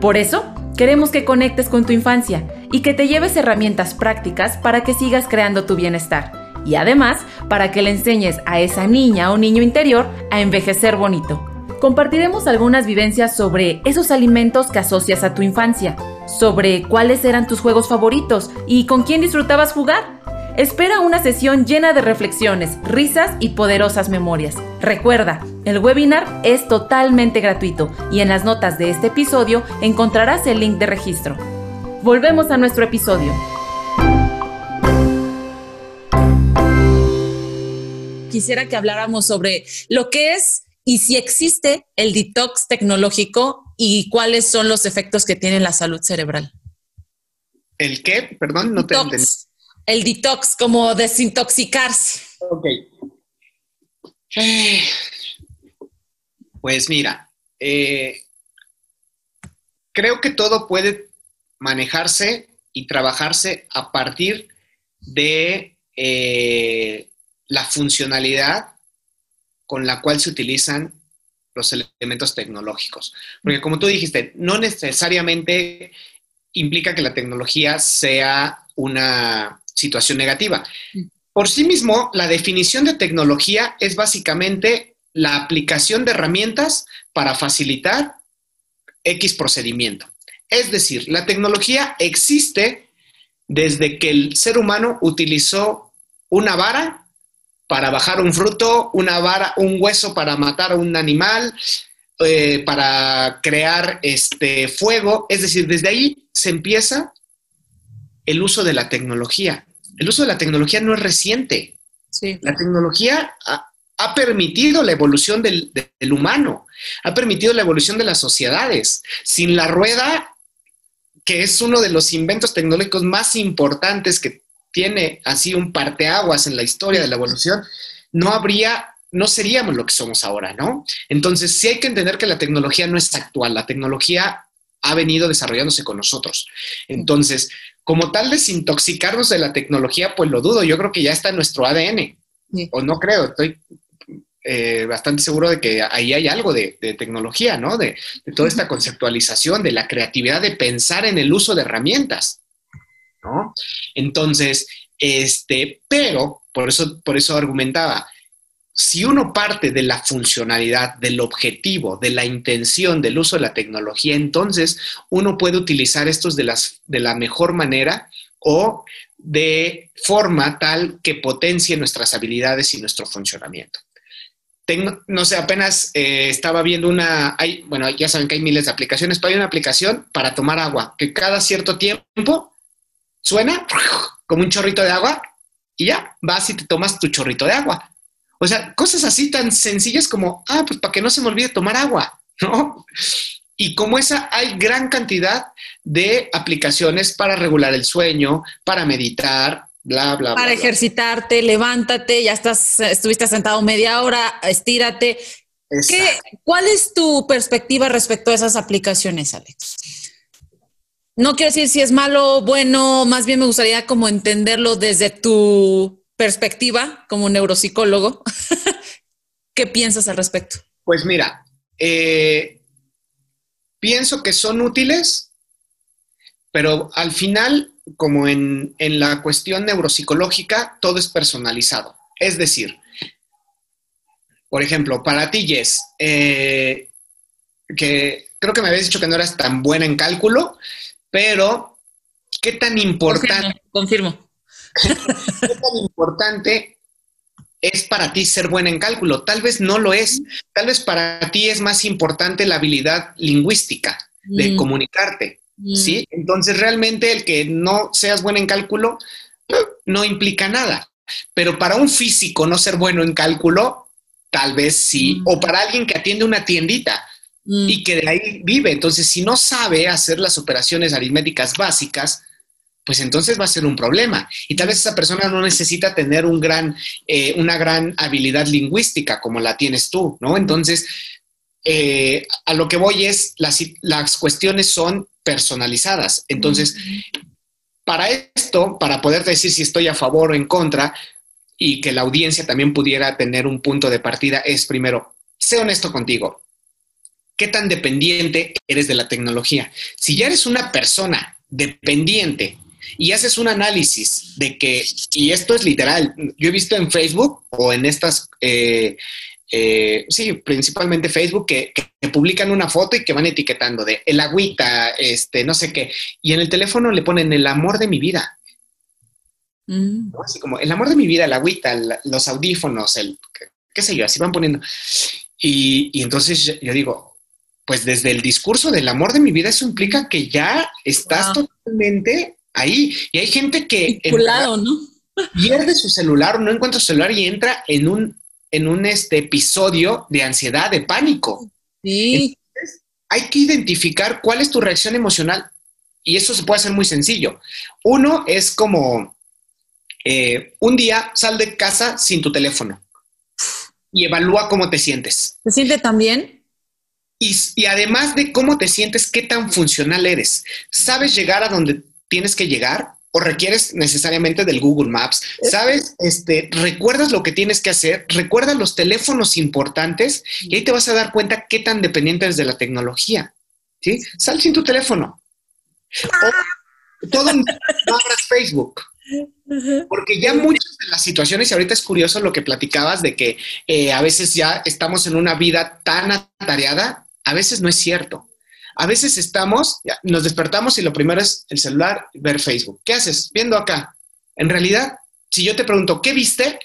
Por eso, queremos que conectes con tu infancia y que te lleves herramientas prácticas para que sigas creando tu bienestar. Y además, para que le enseñes a esa niña o niño interior a envejecer bonito. Compartiremos algunas vivencias sobre esos alimentos que asocias a tu infancia, sobre cuáles eran tus juegos favoritos y con quién disfrutabas jugar. Espera una sesión llena de reflexiones, risas y poderosas memorias. Recuerda, el webinar es totalmente gratuito y en las notas de este episodio encontrarás el link de registro. Volvemos a nuestro episodio. Quisiera que habláramos sobre lo que es y si existe el detox tecnológico y cuáles son los efectos que tiene en la salud cerebral. ¿El qué? Perdón, no te entendí. El detox, como desintoxicarse. Ok. Pues mira, eh, creo que todo puede manejarse y trabajarse a partir de eh, la funcionalidad con la cual se utilizan los elementos tecnológicos. Porque como tú dijiste, no necesariamente implica que la tecnología sea una situación negativa. Por sí mismo, la definición de tecnología es básicamente la aplicación de herramientas para facilitar X procedimiento. Es decir, la tecnología existe desde que el ser humano utilizó una vara para bajar un fruto, una vara, un hueso para matar a un animal, eh, para crear este fuego. Es decir, desde ahí se empieza el uso de la tecnología. El uso de la tecnología no es reciente. La tecnología ha, permitido la evolución del, humano, ha permitido la evolución de las sociedades. Sin la rueda, que es uno de los inventos tecnológicos más importantes que tiene así un parteaguas en la historia de la evolución, no habría, no seríamos lo que somos ahora, ¿no? Entonces, sí hay que entender que la tecnología no es actual, la tecnología ha venido desarrollándose con nosotros. Entonces, como tal, desintoxicarnos de la tecnología, pues lo dudo, yo creo que ya está en nuestro ADN, o no creo, estoy eh, bastante seguro de que ahí hay algo de, tecnología, ¿no? De, toda esta conceptualización, de la creatividad de pensar en el uso de herramientas, ¿no? Entonces, este, pero, por eso, por eso argumentaba, si uno parte de la funcionalidad, del objetivo, de la intención del uso de la tecnología, entonces uno puede utilizar estos de, las, de la mejor manera o de forma tal que potencie nuestras habilidades y nuestro funcionamiento no sé, apenas eh, estaba viendo una, hay, bueno, ya saben que hay miles de aplicaciones, pero hay una aplicación para tomar agua, que cada cierto tiempo suena como un chorrito de agua y ya vas y te tomas tu chorrito de agua. O sea, cosas así tan sencillas como, ah, pues para que no se me olvide tomar agua, (laughs) ¿no? Y como esa, hay gran cantidad de aplicaciones para regular el sueño, para meditar, bla, bla, Para ejercitarte, levántate, ya estás, estuviste sentado media hora, estírate. ¿Qué, ¿Cuál es tu perspectiva respecto a esas aplicaciones, Alex? No quiero decir si es malo o bueno, más bien me gustaría como entenderlo desde tu perspectiva como neuropsicólogo. (laughs) ¿Qué piensas al respecto? Pues mira, eh, pienso que son útiles, pero al final como en, la cuestión neuropsicológica, todo es personalizado. Es decir, por ejemplo, para ti, Jess, eh, que creo que me habías dicho que no eras tan buena en cálculo, pero ¿qué tan importante? Confirmo. ¿Qué tan importante es para ti ser buena en cálculo? Tal vez no lo es. Tal vez para ti es más importante la habilidad lingüística de mm. comunicarte. ¿sí? Mm. Entonces, realmente el que no seas bueno en cálculo no implica nada. Pero para un físico no ser bueno en cálculo, tal vez sí. Mm. O para alguien que atiende una tiendita mm. y que de ahí vive. Entonces, si no sabe hacer las operaciones aritméticas básicas, pues entonces va a ser un problema. Y tal vez esa persona no necesita tener un gran, eh, una gran habilidad lingüística como la tienes tú, ¿no? Entonces, eh, a lo que voy es, las, las cuestiones son personalizadas. Entonces, para esto, para poder decir si estoy a favor o en contra y que la audiencia también pudiera tener un punto de partida, es primero, sé honesto contigo. ¿Qué tan dependiente eres de la tecnología? Si ya eres una persona dependiente y haces un análisis de que, y esto es literal, yo he visto en Facebook o en estas eh, eh, sí, principalmente Facebook, que, publican una foto y que van etiquetando de el agüita, este, no sé qué, y en el teléfono le ponen el amor de mi vida. Mm. Así como el amor de mi vida, el agüita, los audífonos, el qué sé yo, así van poniendo. Y, entonces yo digo, pues desde el discurso del amor de mi vida, eso implica que ya estás totalmente ahí. Y hay gente que ¿no? pierde su celular o no encuentra su celular y entra en un en un este, episodio de ansiedad, de pánico. Sí. hay que identificar cuál es tu reacción emocional y eso se puede hacer muy sencillo. Uno es como eh, un día sal de casa sin tu teléfono y evalúa cómo te sientes. ¿Te siente también? Y, además de cómo te sientes, qué tan funcional eres. ¿Sabes llegar a donde tienes que llegar? o requieres necesariamente del Google Maps. ¿Sabes? Este, recuerdas lo que tienes que hacer, recuerda los teléfonos importantes y ahí te vas a dar cuenta qué tan dependiente eres de la tecnología. ¿Sí? Sal sin tu teléfono. O todo no abras Facebook. Porque ya muchas de las situaciones, y ahorita es curioso lo que platicabas de que eh, a veces ya estamos en una vida tan atareada, a veces no es cierto. A veces estamos, nos despertamos y lo primero es el celular, ver Facebook. ¿Qué haces? Viendo acá. En realidad, si yo te pregunto, ¿qué viste?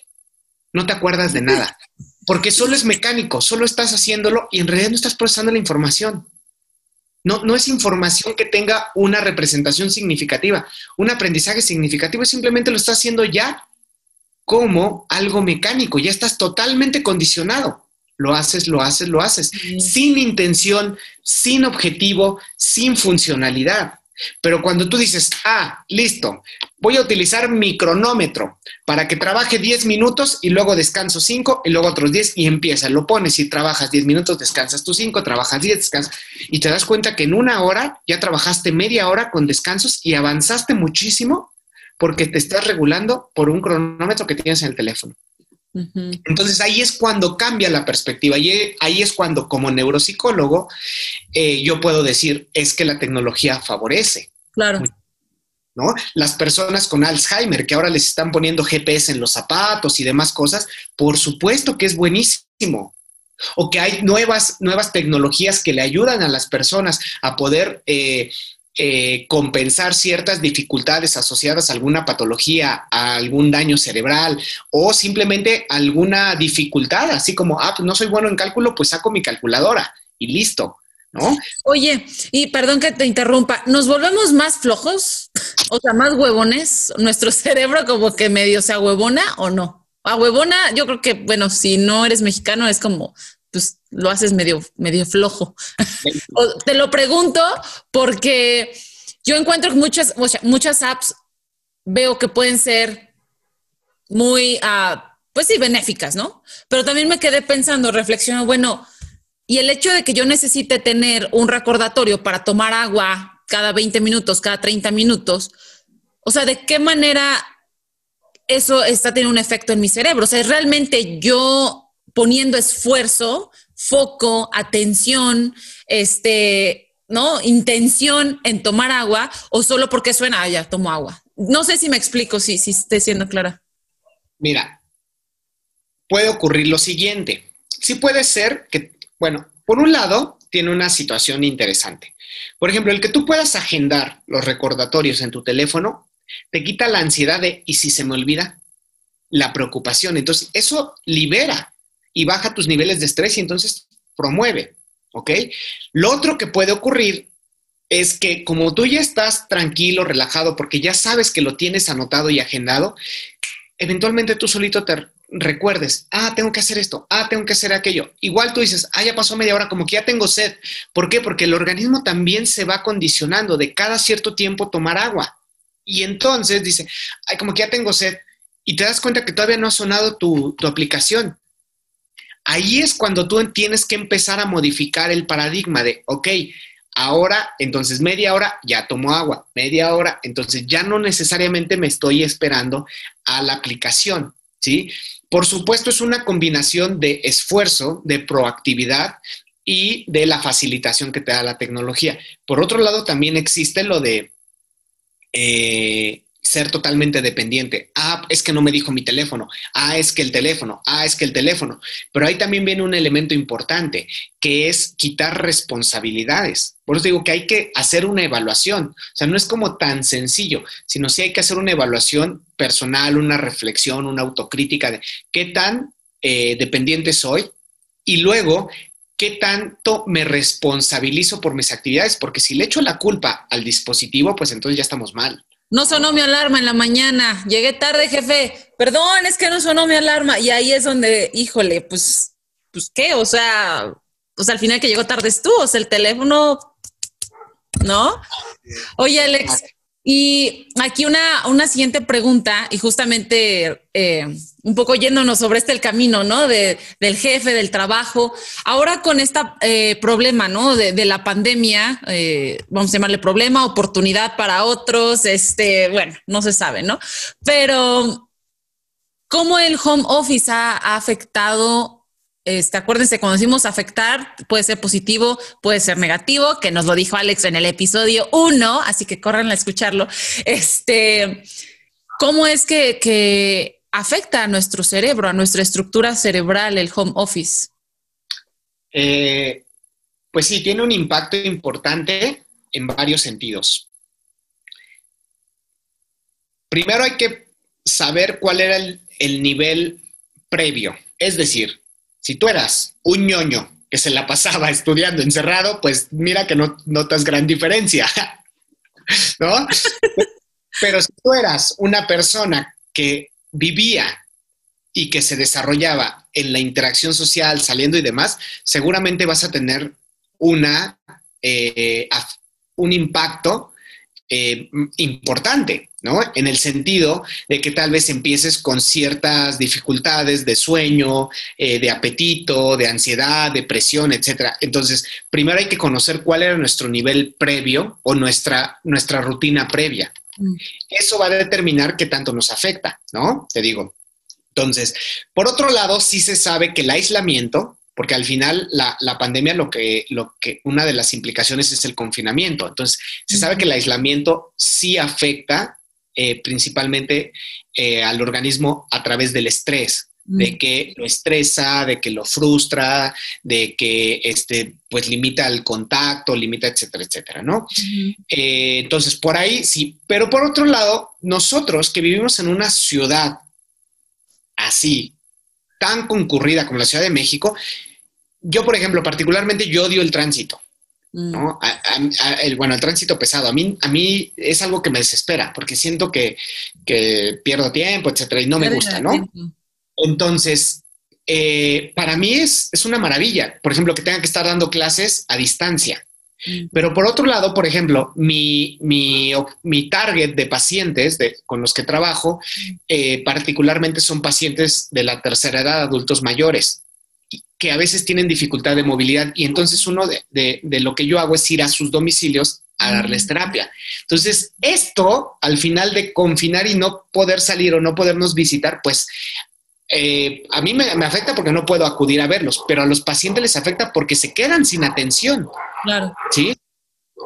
No te acuerdas de nada, porque solo es mecánico, solo estás haciéndolo y en realidad no estás procesando la información. No, no es información que tenga una representación significativa, un aprendizaje significativo, simplemente lo estás haciendo ya como algo mecánico, ya estás totalmente condicionado lo haces, lo haces, lo haces, sin intención, sin objetivo, sin funcionalidad. Pero cuando tú dices, ah, listo, voy a utilizar mi cronómetro para que trabaje 10 minutos y luego descanso 5 y luego otros 10 y empieza, lo pones y trabajas 10 minutos, descansas tú 5, trabajas 10, descansas y te das cuenta que en una hora ya trabajaste media hora con descansos y avanzaste muchísimo porque te estás regulando por un cronómetro que tienes en el teléfono. Entonces ahí es cuando cambia la perspectiva y ahí es cuando como neuropsicólogo eh, yo puedo decir es que la tecnología favorece. Claro. ¿No? Las personas con Alzheimer que ahora les están poniendo GPS en los zapatos y demás cosas, por supuesto que es buenísimo. O que hay nuevas, nuevas tecnologías que le ayudan a las personas a poder eh, eh, compensar ciertas dificultades asociadas a alguna patología, a algún daño cerebral o simplemente alguna dificultad, así como, ah, pues no soy bueno en cálculo, pues saco mi calculadora y listo. ¿No? Oye, y perdón que te interrumpa, ¿nos volvemos más flojos? (laughs) O sea, más huevones, nuestro cerebro como que medio se huevona o no. A huevona, yo creo que, bueno, si no eres mexicano, es como pues lo haces medio, medio flojo. (laughs) te lo pregunto porque yo encuentro muchas, muchas apps, veo que pueden ser muy, ah, pues sí, benéficas, ¿no? Pero también me quedé pensando, reflexionando, bueno, y el hecho de que yo necesite tener un recordatorio para tomar agua cada 20 minutos, cada 30 minutos, o sea, ¿de qué manera eso está teniendo un efecto en mi cerebro? O sea, realmente yo poniendo esfuerzo, foco, atención, este, ¿no? Intención en tomar agua o solo porque suena, ah, ya tomo agua. No sé si me explico, si, si siendo clara. Mira, puede ocurrir lo siguiente. Sí puede ser que, bueno, por un lado, tiene una situación interesante. Por ejemplo, el que tú puedas agendar los recordatorios en tu teléfono te quita la ansiedad de, ¿y si se me olvida? La preocupación. Entonces, eso libera y baja tus niveles de estrés y entonces promueve, ¿ok? Lo otro que puede ocurrir es que como tú ya estás tranquilo, relajado, porque ya sabes que lo tienes anotado y agendado, eventualmente tú solito te recuerdes, ah, tengo que hacer esto, ah, tengo que hacer aquello. Igual tú dices, ah, ya pasó media hora, como que ya tengo sed. ¿Por qué? Porque el organismo también se va condicionando de cada cierto tiempo tomar agua. Y entonces dice, ay, como que ya tengo sed. Y te das cuenta que todavía no ha sonado tu, tu aplicación ahí es cuando tú tienes que empezar a modificar el paradigma de, ok, ahora, entonces media hora ya tomo agua, media hora, entonces ya no necesariamente me estoy esperando a la aplicación, ¿sí? Por supuesto, es una combinación de esfuerzo, de proactividad y de la facilitación que te da la tecnología. Por otro lado, también existe lo de eh, ser totalmente dependiente. Ah, es que no me dijo mi teléfono. Ah, es que el teléfono. Ah, es que el teléfono. Pero ahí también viene un elemento importante, que es quitar responsabilidades. Por eso digo que hay que hacer una evaluación. O sea, no es como tan sencillo, sino sí hay que hacer una evaluación personal, una reflexión, una autocrítica de qué tan eh, dependiente soy y luego qué tanto me responsabilizo por mis actividades, porque si le echo la culpa al dispositivo, pues entonces ya estamos mal. No sonó mi alarma en la mañana. Llegué tarde, jefe. Perdón, es que no sonó mi alarma. Y ahí es donde, híjole, pues, pues qué, o sea, pues al final que llegó tarde es tú, o sea, el teléfono, ¿no? Oye, Alex, y aquí una, una siguiente pregunta, y justamente eh, un poco yéndonos sobre este el camino, ¿no? De, del jefe, del trabajo. Ahora con este problema, ¿no? De, la pandemia, eh, vamos a llamarle problema, oportunidad para otros, este, bueno, no se sabe, ¿no? Pero, ¿cómo el home office ha afectado este, acuérdense, cuando decimos afectar, puede ser positivo, puede ser negativo, que nos lo dijo Alex en el episodio 1, así que corran a escucharlo. Este, ¿Cómo es que, afecta a nuestro cerebro, a nuestra estructura cerebral, el home office? Eh, pues sí, tiene un impacto importante en varios sentidos. Primero hay que saber cuál era el nivel previo, es decir, si tú eras un ñoño que se la pasaba estudiando encerrado, pues mira que no notas gran diferencia, (laughs) ¿no? Pero si tú eras una persona que vivía y que se desarrollaba en la interacción social, saliendo y demás, seguramente vas a tener una, eh, un impacto eh, importante, ¿no? En el sentido de que tal vez empieces con ciertas dificultades de sueño, eh, de apetito, de ansiedad, depresión, etcétera. Entonces, primero hay que conocer cuál era nuestro nivel previo o nuestra, nuestra rutina previa. Mm. Eso va a determinar qué tanto nos afecta, ¿no? Te digo. Entonces, por otro lado, sí se sabe que el aislamiento, porque al final la, pandemia lo que, lo que, una de las implicaciones es el confinamiento. Entonces, se sabe que el aislamiento sí afecta eh, principalmente eh, al organismo a través del estrés, de que lo estresa, de que lo frustra, de que este, pues limita el contacto, limita, etcétera, etcétera, ¿no? Eh, entonces, por ahí sí, pero por otro lado, nosotros que vivimos en una ciudad así, tan concurrida como la Ciudad de México, yo, por ejemplo, particularmente yo odio el tránsito. Mm. ¿no? el, bueno, el tránsito pesado, a mí, a mí es algo que me desespera porque siento que, pierdo tiempo, etcétera, y no me gusta, ¿no? Entonces, eh, para mí es, es, una maravilla, por ejemplo, que tenga que estar dando clases a distancia. Mm. Pero por otro lado, por ejemplo, mi, mi, mi target de pacientes de, con los que trabajo, eh, particularmente son pacientes de la tercera edad, adultos mayores que a veces tienen dificultad de movilidad y entonces uno de, lo que yo hago es ir a sus domicilios a darles mm. terapia. Entonces, esto al final de confinar y no poder salir o no podernos visitar, pues eh, a mí me, me, afecta porque no puedo acudir a verlos, pero a los pacientes les afecta porque se quedan sin atención. Claro. ¿Sí?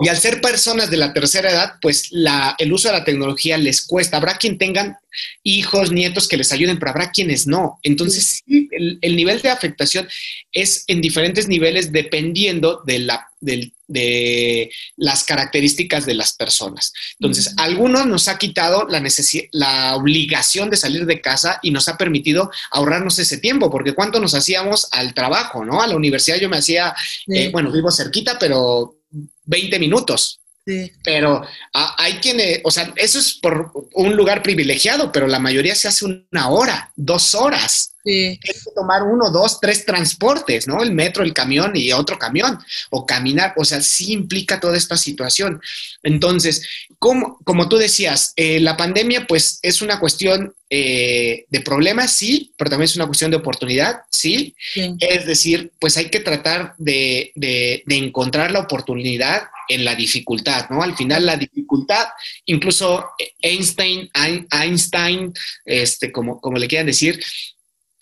Y al ser personas de la tercera edad, pues la, el uso de la tecnología les cuesta. Habrá quien tengan hijos, nietos que les ayuden, pero habrá quienes no. Entonces, sí, el, nivel de afectación es en diferentes niveles dependiendo de, la, de, las características de las personas. Entonces, algunos nos ha quitado la, la obligación de salir de casa y nos ha permitido ahorrarnos ese tiempo, porque cuánto nos hacíamos al trabajo, ¿no? A la universidad yo me hacía, eh, bueno, vivo cerquita, pero 20 minutos. Pero ah, hay quienes, o sea, eso es por un lugar privilegiado, pero la mayoría se hace una hora, dos horas. Sí. Hay que tomar uno, dos, tres transportes, ¿no? El metro, el camión y otro camión, o caminar, o sea, sí implica toda esta situación. Entonces, como, como tú decías, eh, la pandemia, pues es una cuestión eh, de problemas, sí, pero también es una cuestión de oportunidad, sí. Es decir, pues hay que tratar de, de, de encontrar la oportunidad en la dificultad, ¿no? Al final la dificultad, incluso Einstein, Einstein, este, como, como le quieran decir,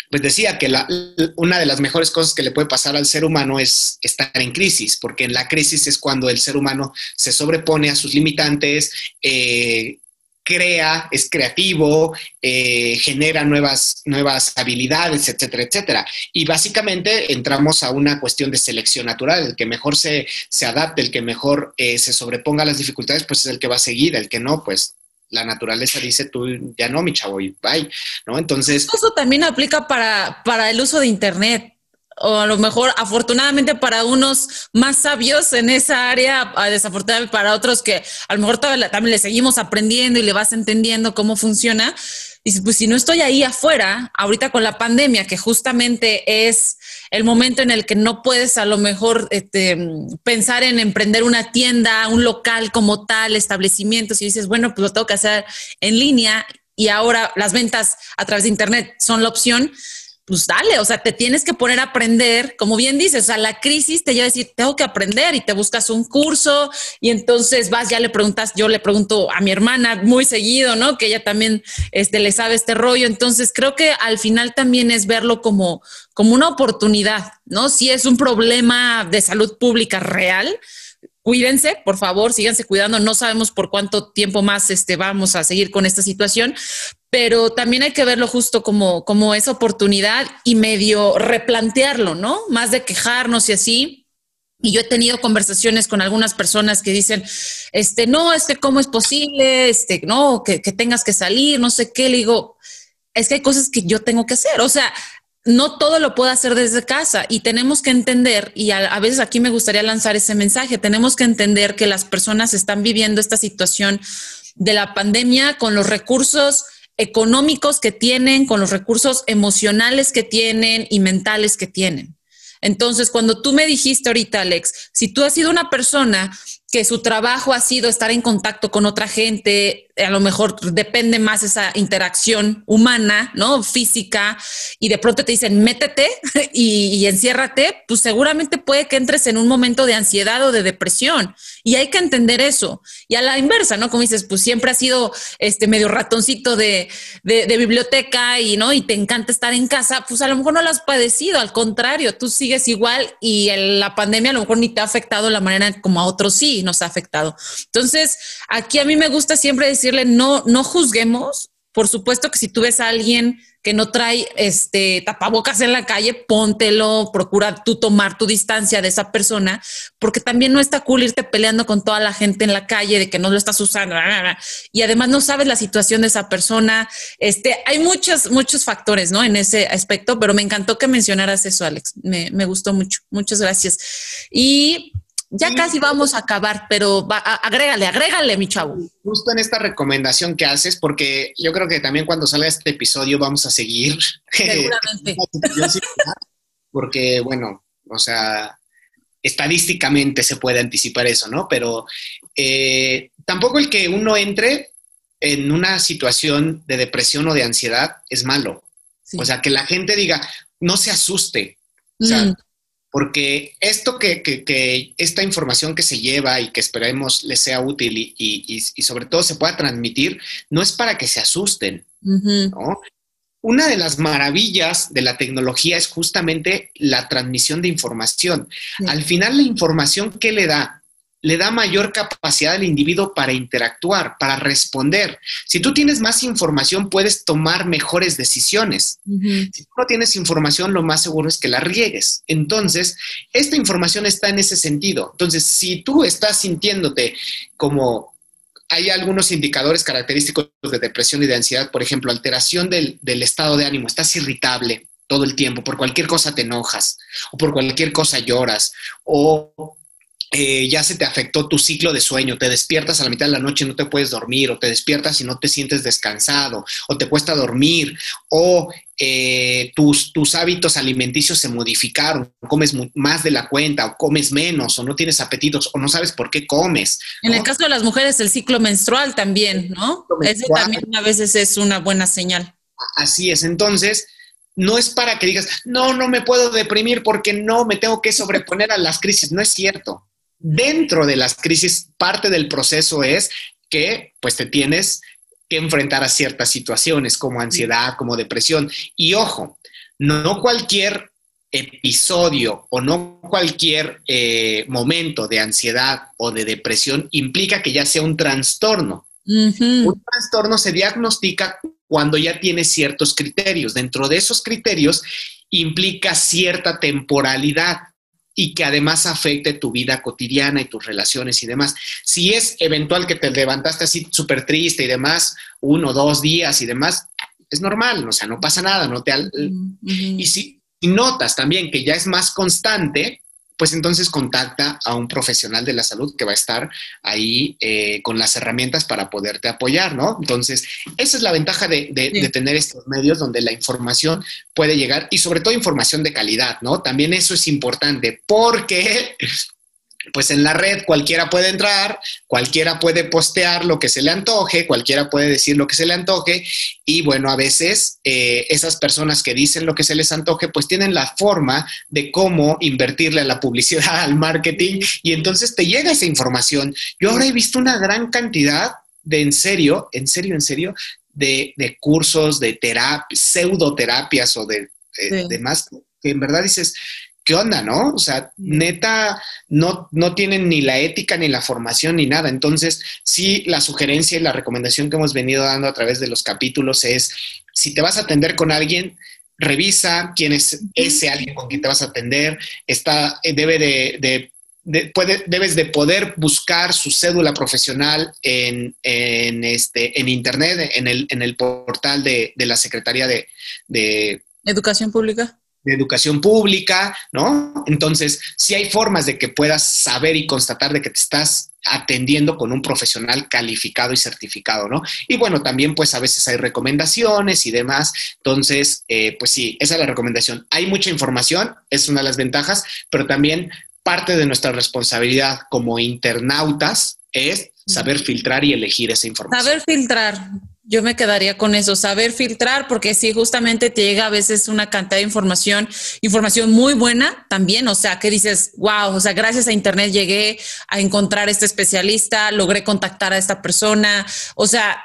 pues decía que la, una de las mejores cosas que le puede pasar al ser humano es estar en crisis, porque en la crisis es cuando el ser humano se sobrepone a sus limitantes, eh, crea, es creativo, eh, genera nuevas, nuevas habilidades, etcétera, etcétera. Y básicamente entramos a una cuestión de selección natural. El que mejor se, se adapte, el que mejor eh, se sobreponga a las dificultades, pues es el que va a seguir. El que no, pues la naturaleza dice tú ya no, mi chavo, y bye, ¿no? Entonces... Eso también aplica para, para el uso de Internet o a lo mejor afortunadamente para unos más sabios en esa área, desafortunadamente para otros que a lo mejor también le seguimos aprendiendo y le vas entendiendo cómo funciona. Y pues si no estoy ahí afuera, ahorita con la pandemia, que justamente es el momento en el que no puedes a lo mejor este, pensar en emprender una tienda, un local como tal, establecimientos, y dices, bueno, pues lo tengo que hacer en línea y ahora las ventas a través de Internet son la opción pues dale, o sea, te tienes que poner a aprender, como bien dices, o sea, la crisis te lleva a decir, tengo que aprender y te buscas un curso y entonces vas, ya le preguntas, yo le pregunto a mi hermana muy seguido, ¿no? Que ella también este, le sabe este rollo, entonces creo que al final también es verlo como, como una oportunidad, ¿no? Si es un problema de salud pública real, cuídense, por favor, síganse cuidando. No sabemos por cuánto tiempo más este, vamos a seguir con esta situación, pero también hay que verlo justo como, como esa oportunidad y medio replantearlo, ¿no? Más de quejarnos y así. Y yo he tenido conversaciones con algunas personas que dicen, este, no, este, ¿cómo es posible? Este, no, que, que tengas que salir, no sé qué. Le digo, es que hay cosas que yo tengo que hacer. O sea, no todo lo puedo hacer desde casa y tenemos que entender, y a, veces aquí me gustaría lanzar ese mensaje, tenemos que entender que las personas están viviendo esta situación de la pandemia con los recursos económicos que tienen, con los recursos emocionales que tienen y mentales que tienen. Entonces, cuando tú me dijiste ahorita, Alex, si tú has sido una persona que su trabajo ha sido estar en contacto con otra gente, a lo mejor depende más esa interacción humana, ¿no? Física, y de pronto te dicen, métete (laughs) y, enciérrate, pues seguramente puede que entres en un momento de ansiedad o de depresión. Y hay que entender eso. Y a la inversa, ¿no? Como dices, pues siempre has sido este medio ratoncito de, de, de biblioteca y, ¿no? Y te encanta estar en casa, pues a lo mejor no lo has padecido, al contrario, tú sigues igual y el, la pandemia a lo mejor ni te ha afectado la manera como a otros sí nos ha afectado. Entonces, aquí a mí me gusta siempre decirle, no, no juzguemos. Por supuesto que si tú ves a alguien que no trae este tapabocas en la calle, póntelo, procura tú tomar tu distancia de esa persona, porque también no está cool irte peleando con toda la gente en la calle de que no lo estás usando. Y además no sabes la situación de esa persona. Este, hay muchos, muchos factores, ¿no? En ese aspecto, pero me encantó que mencionaras eso, Alex. Me, me gustó mucho. Muchas gracias. Y ya casi vamos a acabar, pero va, agrégale, agrégale, mi chavo. Justo en esta recomendación que haces, porque yo creo que también cuando salga este episodio vamos a seguir. (laughs) Seguramente. (laughs) porque, bueno, o sea, estadísticamente se puede anticipar eso, ¿no? Pero eh, tampoco el que uno entre en una situación de depresión o de ansiedad es malo. O sea, que la gente diga, no se asuste. O sea, mm porque esto que, esta información que se lleva y que esperemos les sea útil y, sobre todo se pueda transmitir, no es para que se asusten, Una de las maravillas de la tecnología es justamente la transmisión de información. Al final, la información, ¿qué le da? Le da mayor capacidad al individuo para interactuar, para responder. Si tú tienes más información, puedes tomar mejores decisiones. Si tú no tienes información, lo más seguro es que la riegues. Entonces, esta información está en ese sentido. Entonces, si tú estás sintiéndote como hay algunos indicadores característicos de depresión y de ansiedad, por ejemplo, alteración del, del estado de ánimo, estás irritable todo el tiempo, por cualquier cosa te enojas, o por cualquier cosa lloras, o eh, ya se te afectó tu ciclo de sueño, te despiertas a la mitad de la noche y no te puedes dormir, o te despiertas y no te sientes descansado, o te cuesta dormir, o eh, tus, tus hábitos alimenticios se modificaron, comes más de la cuenta, o comes menos, o no tienes apetitos, o no sabes por qué comes. En el caso de las mujeres, el ciclo menstrual también, ¿no? Ese también a veces es una buena señal. Así es, entonces no es para que digas, no, no me puedo deprimir porque no me tengo que sobreponer a las crisis. No es cierto dentro de las crisis, parte del proceso es que pues te tienes que enfrentar a ciertas situaciones como ansiedad, como depresión. Y ojo, no cualquier episodio o no cualquier eh, momento de ansiedad o de depresión implica que ya sea un trastorno. Un trastorno se diagnostica cuando ya tiene ciertos criterios. Dentro de esos criterios implica cierta temporalidad y que además afecte tu vida cotidiana y tus relaciones y demás. Si es eventual que te levantaste así súper triste y demás, uno, dos días y demás, es normal, o sea, no pasa nada, no te... Y si notas también que ya es más constante, pues entonces contacta a un profesional de la salud que va a estar ahí eh, con las herramientas para poderte apoyar, ¿no? Entonces, esa es la ventaja de, de, tener estos medios donde la información puede llegar y sobre todo información de calidad, ¿no? También eso es importante porque pues en la red cualquiera puede entrar, cualquiera puede postear lo que se le antoje, cualquiera puede decir lo que se le antoje y bueno, a veces eh, esas personas que dicen lo que se les antoje pues tienen la forma de cómo invertirle a la publicidad, (laughs) al marketing y entonces te llega esa información. Yo ahora he visto una gran cantidad de en serio, en serio, en serio, de, cursos, de terapias, pseudoterapias o de, de demás, que en verdad dices, ¿qué onda, no? O sea, neta, no, no tienen ni la ética, ni la formación, ni nada. Entonces, sí, la sugerencia y la recomendación que hemos venido dando a través de los capítulos es, si te vas a atender con alguien, revisa quién es ese alguien con quien te vas a atender, está, eh, debe de, debes de poder buscar su cédula profesional en, este, en internet, en el, en el portal de, la Secretaría de, de Educación Pública de educación pública, ¿no? Entonces, sí hay formas de que puedas saber y constatar de que te estás atendiendo con un profesional calificado y certificado, ¿no? Y bueno, también pues a veces hay recomendaciones y demás. Entonces, eh, pues sí, esa es la recomendación. Hay mucha información, es una de las ventajas, pero también parte de nuestra responsabilidad como internautas es saber filtrar y elegir esa información. Saber filtrar. Yo me quedaría con eso, saber filtrar, porque si justamente te llega a veces una cantidad de información, información muy buena también, o sea, que dices, wow, o sea, gracias a Internet llegué a encontrar este especialista, logré contactar a esta persona, o sea,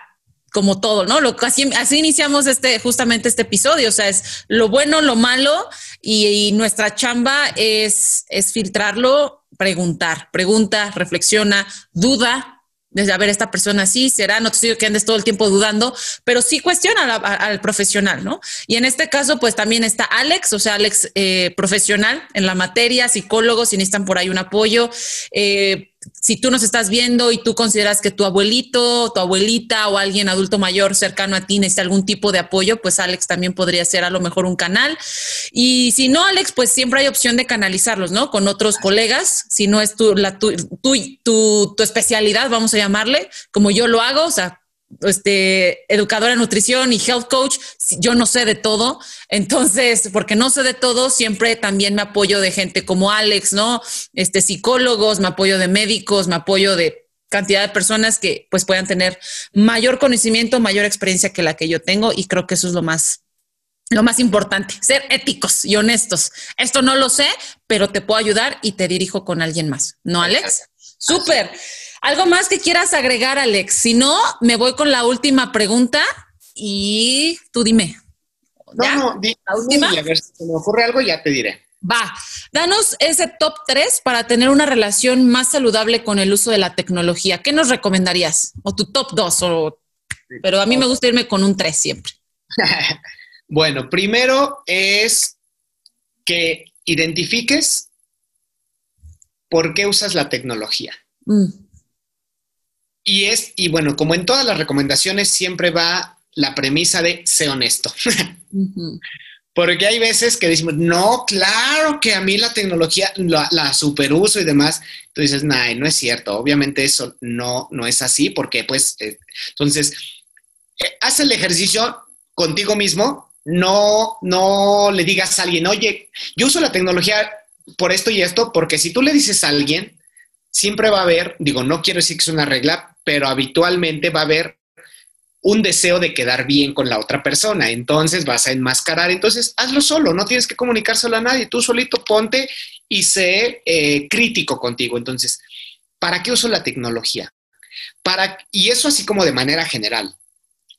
como todo, ¿no? Lo, así, así iniciamos este, justamente este episodio, o sea, es lo bueno, lo malo, y, y nuestra chamba es, es filtrarlo, preguntar, pregunta, reflexiona, duda, desde a ver esta persona sí será, no te digo que andes todo el tiempo dudando, pero sí cuestiona al profesional, ¿no? Y en este caso, pues también está Alex, o sea, Alex eh, profesional en la materia, psicólogos, si necesitan por ahí un apoyo. Eh, si tú nos estás viendo y tú consideras que tu abuelito, tu abuelita o alguien adulto mayor cercano a ti necesita algún tipo de apoyo, pues Alex también podría ser a lo mejor un canal. Y si no, Alex, pues siempre hay opción de canalizarlos, ¿no? Con otros colegas, si no es tu, la, tu, tu, tu, tu especialidad, vamos a llamarle, como yo lo hago, o sea, este, educadora de nutrición y health coach, yo no sé de todo. Entonces, porque no sé de todo, siempre también me apoyo de gente como Alex, ¿no? Este, psicólogos, me apoyo de médicos, me apoyo de cantidad de personas que pues puedan tener mayor conocimiento, mayor experiencia que la que yo tengo y creo que eso es lo más lo más importante, ser éticos y honestos. Esto no lo sé, pero te puedo ayudar y te dirijo con alguien más. ¿No, Alex? Súper. ¿Algo más que quieras agregar, Alex? Si no, me voy con la última pregunta y tú dime. No, no, la última. a ver si me ocurre algo, ya te diré. Va, danos ese top 3 para tener una relación más saludable con el uso de la tecnología. ¿Qué nos recomendarías? O tu top 2, o... pero a mí me gusta irme con un 3 siempre. (laughs) bueno, primero es que identifiques por qué usas la tecnología. Mm. Y es, y bueno, como en todas las recomendaciones, siempre va la premisa de sé honesto. Porque hay veces que decimos, no, claro que a mí la tecnología la, la superuso y demás. Tú dices, no, no es cierto. Obviamente eso no, no es así, porque pues, eh, entonces, eh, haz el ejercicio contigo mismo. No, no le digas a alguien, oye, yo uso la tecnología por esto y esto, porque si tú le dices a alguien, siempre va a haber, digo, no quiero decir que es una regla, pero habitualmente va a haber un deseo de quedar bien con la otra persona. Entonces vas a enmascarar. Entonces hazlo solo, no tienes que comunicárselo a nadie. Tú solito ponte y sé eh, crítico contigo. Entonces, ¿para qué uso la tecnología? Para, y eso así como de manera general.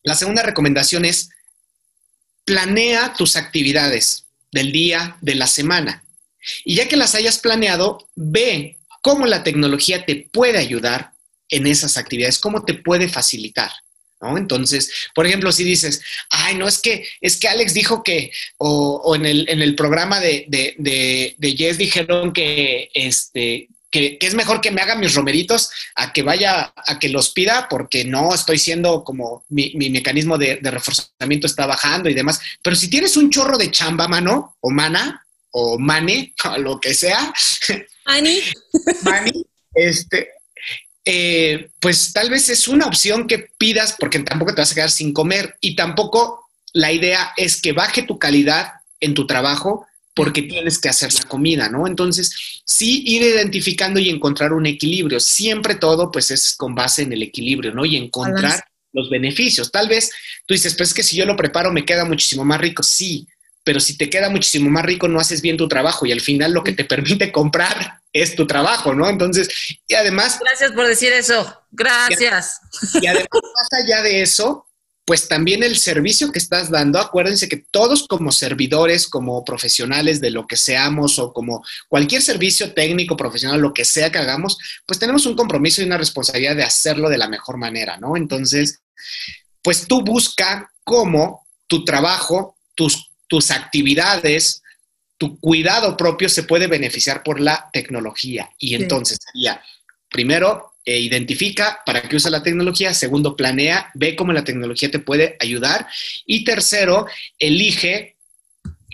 La segunda recomendación es planea tus actividades del día, de la semana. Y ya que las hayas planeado, ve cómo la tecnología te puede ayudar en esas actividades, cómo te puede facilitar. Entonces, por ejemplo, si dices, ay, no, es que, es que Alex dijo que, o, en, el, en, el, programa de, de, de, de Jess dijeron que, este, que, es mejor que me haga mis romeritos a que vaya a que los pida porque no estoy siendo como mi, mi mecanismo de, reforzamiento está bajando y demás. Pero si tienes un chorro de chamba, mano, o mana, o mane, o (laughs) lo que sea. Ani. Mani, este, eh, pues tal vez es una opción que pidas porque tampoco te vas a quedar sin comer y tampoco la idea es que baje tu calidad en tu trabajo porque tienes que hacer la comida, ¿no? Entonces, sí ir identificando y encontrar un equilibrio. Siempre todo, pues, es con base en el equilibrio, ¿no? Y encontrar los beneficios. Tal vez tú dices, pues es que si yo lo preparo me queda muchísimo más rico. Sí, pero si te queda muchísimo más rico, no haces bien tu trabajo y al final lo que te permite comprar es tu trabajo, ¿no? Entonces, y además... Gracias por decir eso, gracias. Y, además, (laughs) más allá de eso, pues también el servicio que estás dando, acuérdense que todos como servidores, como profesionales de lo que seamos o como cualquier servicio técnico, profesional, lo que sea que hagamos, pues tenemos un compromiso y una responsabilidad de hacerlo de la mejor manera, ¿no? Entonces, pues tú busca cómo tu trabajo, tus tus actividades, tu cuidado propio se puede beneficiar por la tecnología. Y entonces sería, primero, eh, identifica para qué usa la tecnología. Segundo, planea, ve cómo la tecnología te puede ayudar. Y tercero, elige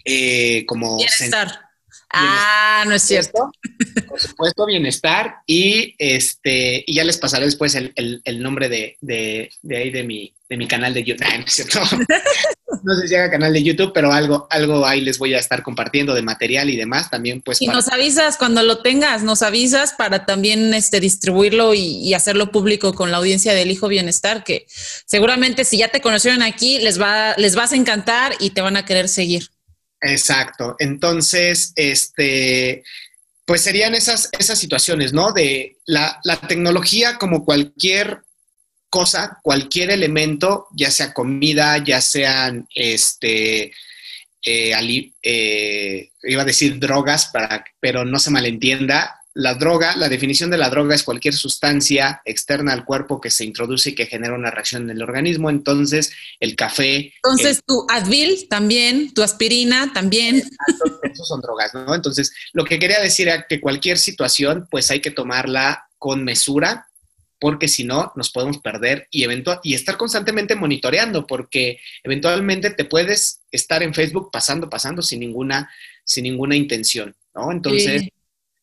eh, como... Bienestar. Ah, no es cierto. Por supuesto, bienestar. Y este, y ya les pasaré después el, nombre de, de, ahí de mi, de mi canal de YouTube. (laughs) no, cierto. no sé si haga canal de YouTube, pero algo, algo ahí les voy a estar compartiendo de material y demás también. Pues, y nos avisas cuando lo tengas, nos avisas para también este, distribuirlo y, hacerlo público con la audiencia del Hijo Bienestar, que seguramente si ya te conocieron aquí, les, va, les vas a encantar y te van a querer seguir. Exacto. Entonces, este, pues serían esas, esas situaciones, ¿no? De la, la tecnología como cualquier cosa, cualquier elemento, ya sea comida, ya sean, este, eh, eh, iba a decir drogas, para, pero no se malentienda. La droga, la definición de la droga es cualquier sustancia externa al cuerpo que se introduce y que genera una reacción en el organismo. Entonces, el café. Entonces, tu Advil también, tu aspirina también. Esos son drogas, ¿no? Entonces, lo que quería decir era que cualquier situación, pues hay que tomarla con mesura, porque si no nos podemos perder y, eventual, y estar constantemente monitoreando, porque eventualmente te puedes estar en Facebook pasando, pasando sin ninguna, sin ninguna intención, ¿no? Entonces,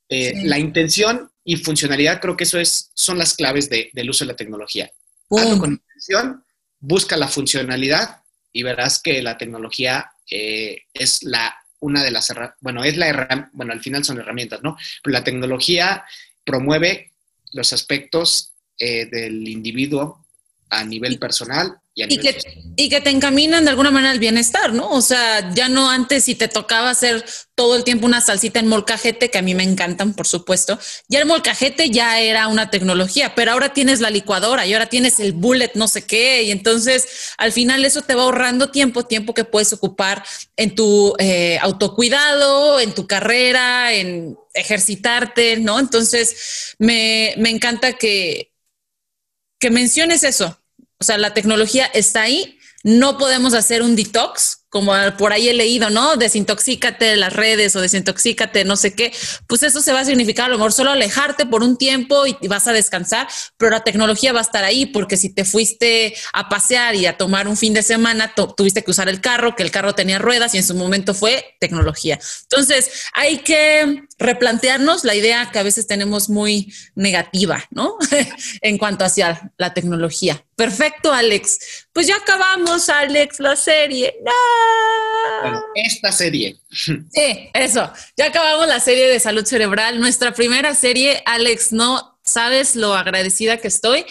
eh, la intención y funcionalidad creo que eso es, son las claves del uso de la tecnología. Hazlo con intención, busca la funcionalidad y verás que la tecnología eh, es la una de las bueno, es la bueno, al final son herramientas, ¿no? Pero la tecnología promueve los aspectos eh, del individuo a nivel personal y, que, y que te encaminan de alguna manera al bienestar, ¿no? O sea, ya no antes si te tocaba hacer todo el tiempo una salsita en molcajete, que a mí me encantan, por supuesto, ya el molcajete ya era una tecnología, pero ahora tienes la licuadora y ahora tienes el bullet no sé qué, y entonces al final eso te va ahorrando tiempo, tiempo que puedes ocupar en tu eh, autocuidado, en tu carrera, en ejercitarte, ¿no? Entonces me, me encanta que, que menciones eso, o sea, la tecnología está ahí, no podemos hacer un detox, como por ahí he leído, ¿no? Desintoxícate de las redes o desintoxícate, no sé qué. Pues eso se va a significar a lo mejor solo alejarte por un tiempo y vas a descansar, pero la tecnología va a estar ahí porque si te fuiste a pasear y a tomar un fin de semana, tuviste que usar el carro, que el carro tenía ruedas y en su momento fue tecnología. Entonces, hay que replantearnos la idea que a veces tenemos muy negativa, ¿no? (laughs) en cuanto hacia la tecnología. Perfecto, Alex. Pues ya acabamos, Alex, la serie. Esta serie. (laughs) Sí, eso. Ya acabamos la serie de salud cerebral. Nuestra primera serie, Alex, no sabes lo agradecida que estoy.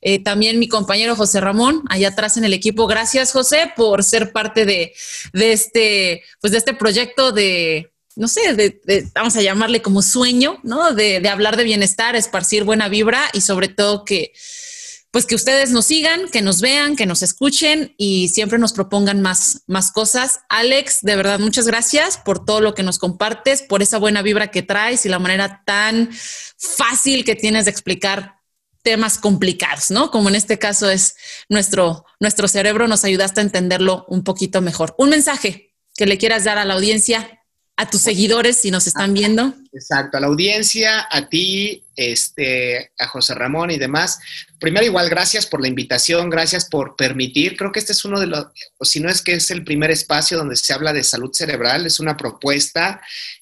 Eh, también mi compañero José Ramón, allá atrás en el equipo. Gracias, José, por ser parte de, este, pues de este proyecto de, no sé, de, vamos a llamarle como sueño, ¿no? De, de hablar de bienestar, esparcir buena vibra y sobre todo que pues que ustedes nos sigan, que nos vean, que nos escuchen y siempre nos propongan más, más cosas. Alex, de verdad, muchas gracias por todo lo que nos compartes, por esa buena vibra que traes y la manera tan fácil que tienes de explicar temas complicados, ¿no? Como en este caso es nuestro, nuestro cerebro, nos ayudaste a entenderlo un poquito mejor. Un mensaje que le quieras dar a la audiencia a tus seguidores si nos están viendo. Exacto, a la audiencia, a ti, este, a José Ramón y demás. Primero, igual, gracias por la invitación, gracias por permitir. Creo que este es uno de los, o si no es que es el primer espacio donde se habla de salud cerebral. Es una propuesta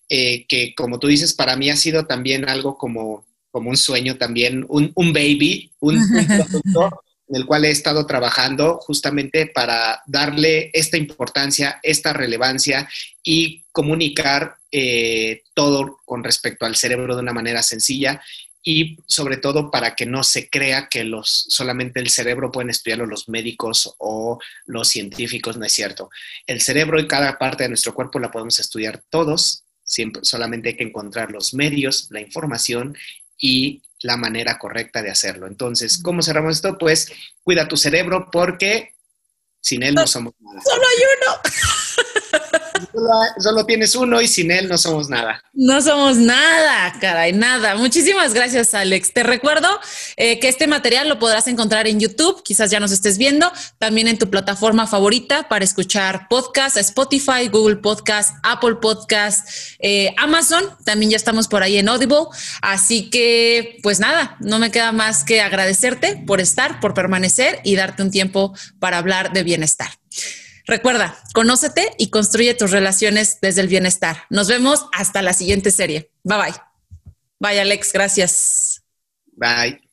eh, que, como tú dices, para mí ha sido también algo como, como un sueño también, un, baby, un, un (laughs) producto en el cual he estado trabajando justamente para darle esta importancia, esta relevancia y comunicar eh, todo con respecto al cerebro de una manera sencilla y sobre todo para que no se crea que los, solamente el cerebro pueden estudiarlo los médicos o los científicos, no es cierto. El cerebro y cada parte de nuestro cuerpo la podemos estudiar todos, siempre, solamente hay que encontrar los medios, la información y la manera correcta de hacerlo. Entonces, ¿cómo cerramos esto? Pues cuida tu cerebro porque sin él no somos nada. Solo hay uno. Solo, tienes uno y sin él no somos nada. No somos nada, caray, nada. Muchísimas gracias, Alex. Te recuerdo eh, que este material lo podrás encontrar en YouTube, quizás ya nos estés viendo, también en tu plataforma favorita para escuchar podcast, Spotify, Google Podcast, Apple Podcast, eh, Amazon. También ya estamos por ahí en Audible. Así que, pues nada, no me queda más que agradecerte por estar, por permanecer y darte un tiempo para hablar de bienestar. Recuerda, conócete y construye tus relaciones desde el bienestar. Nos vemos hasta la siguiente serie. Bye bye. Bye, Alex. Gracias. Bye.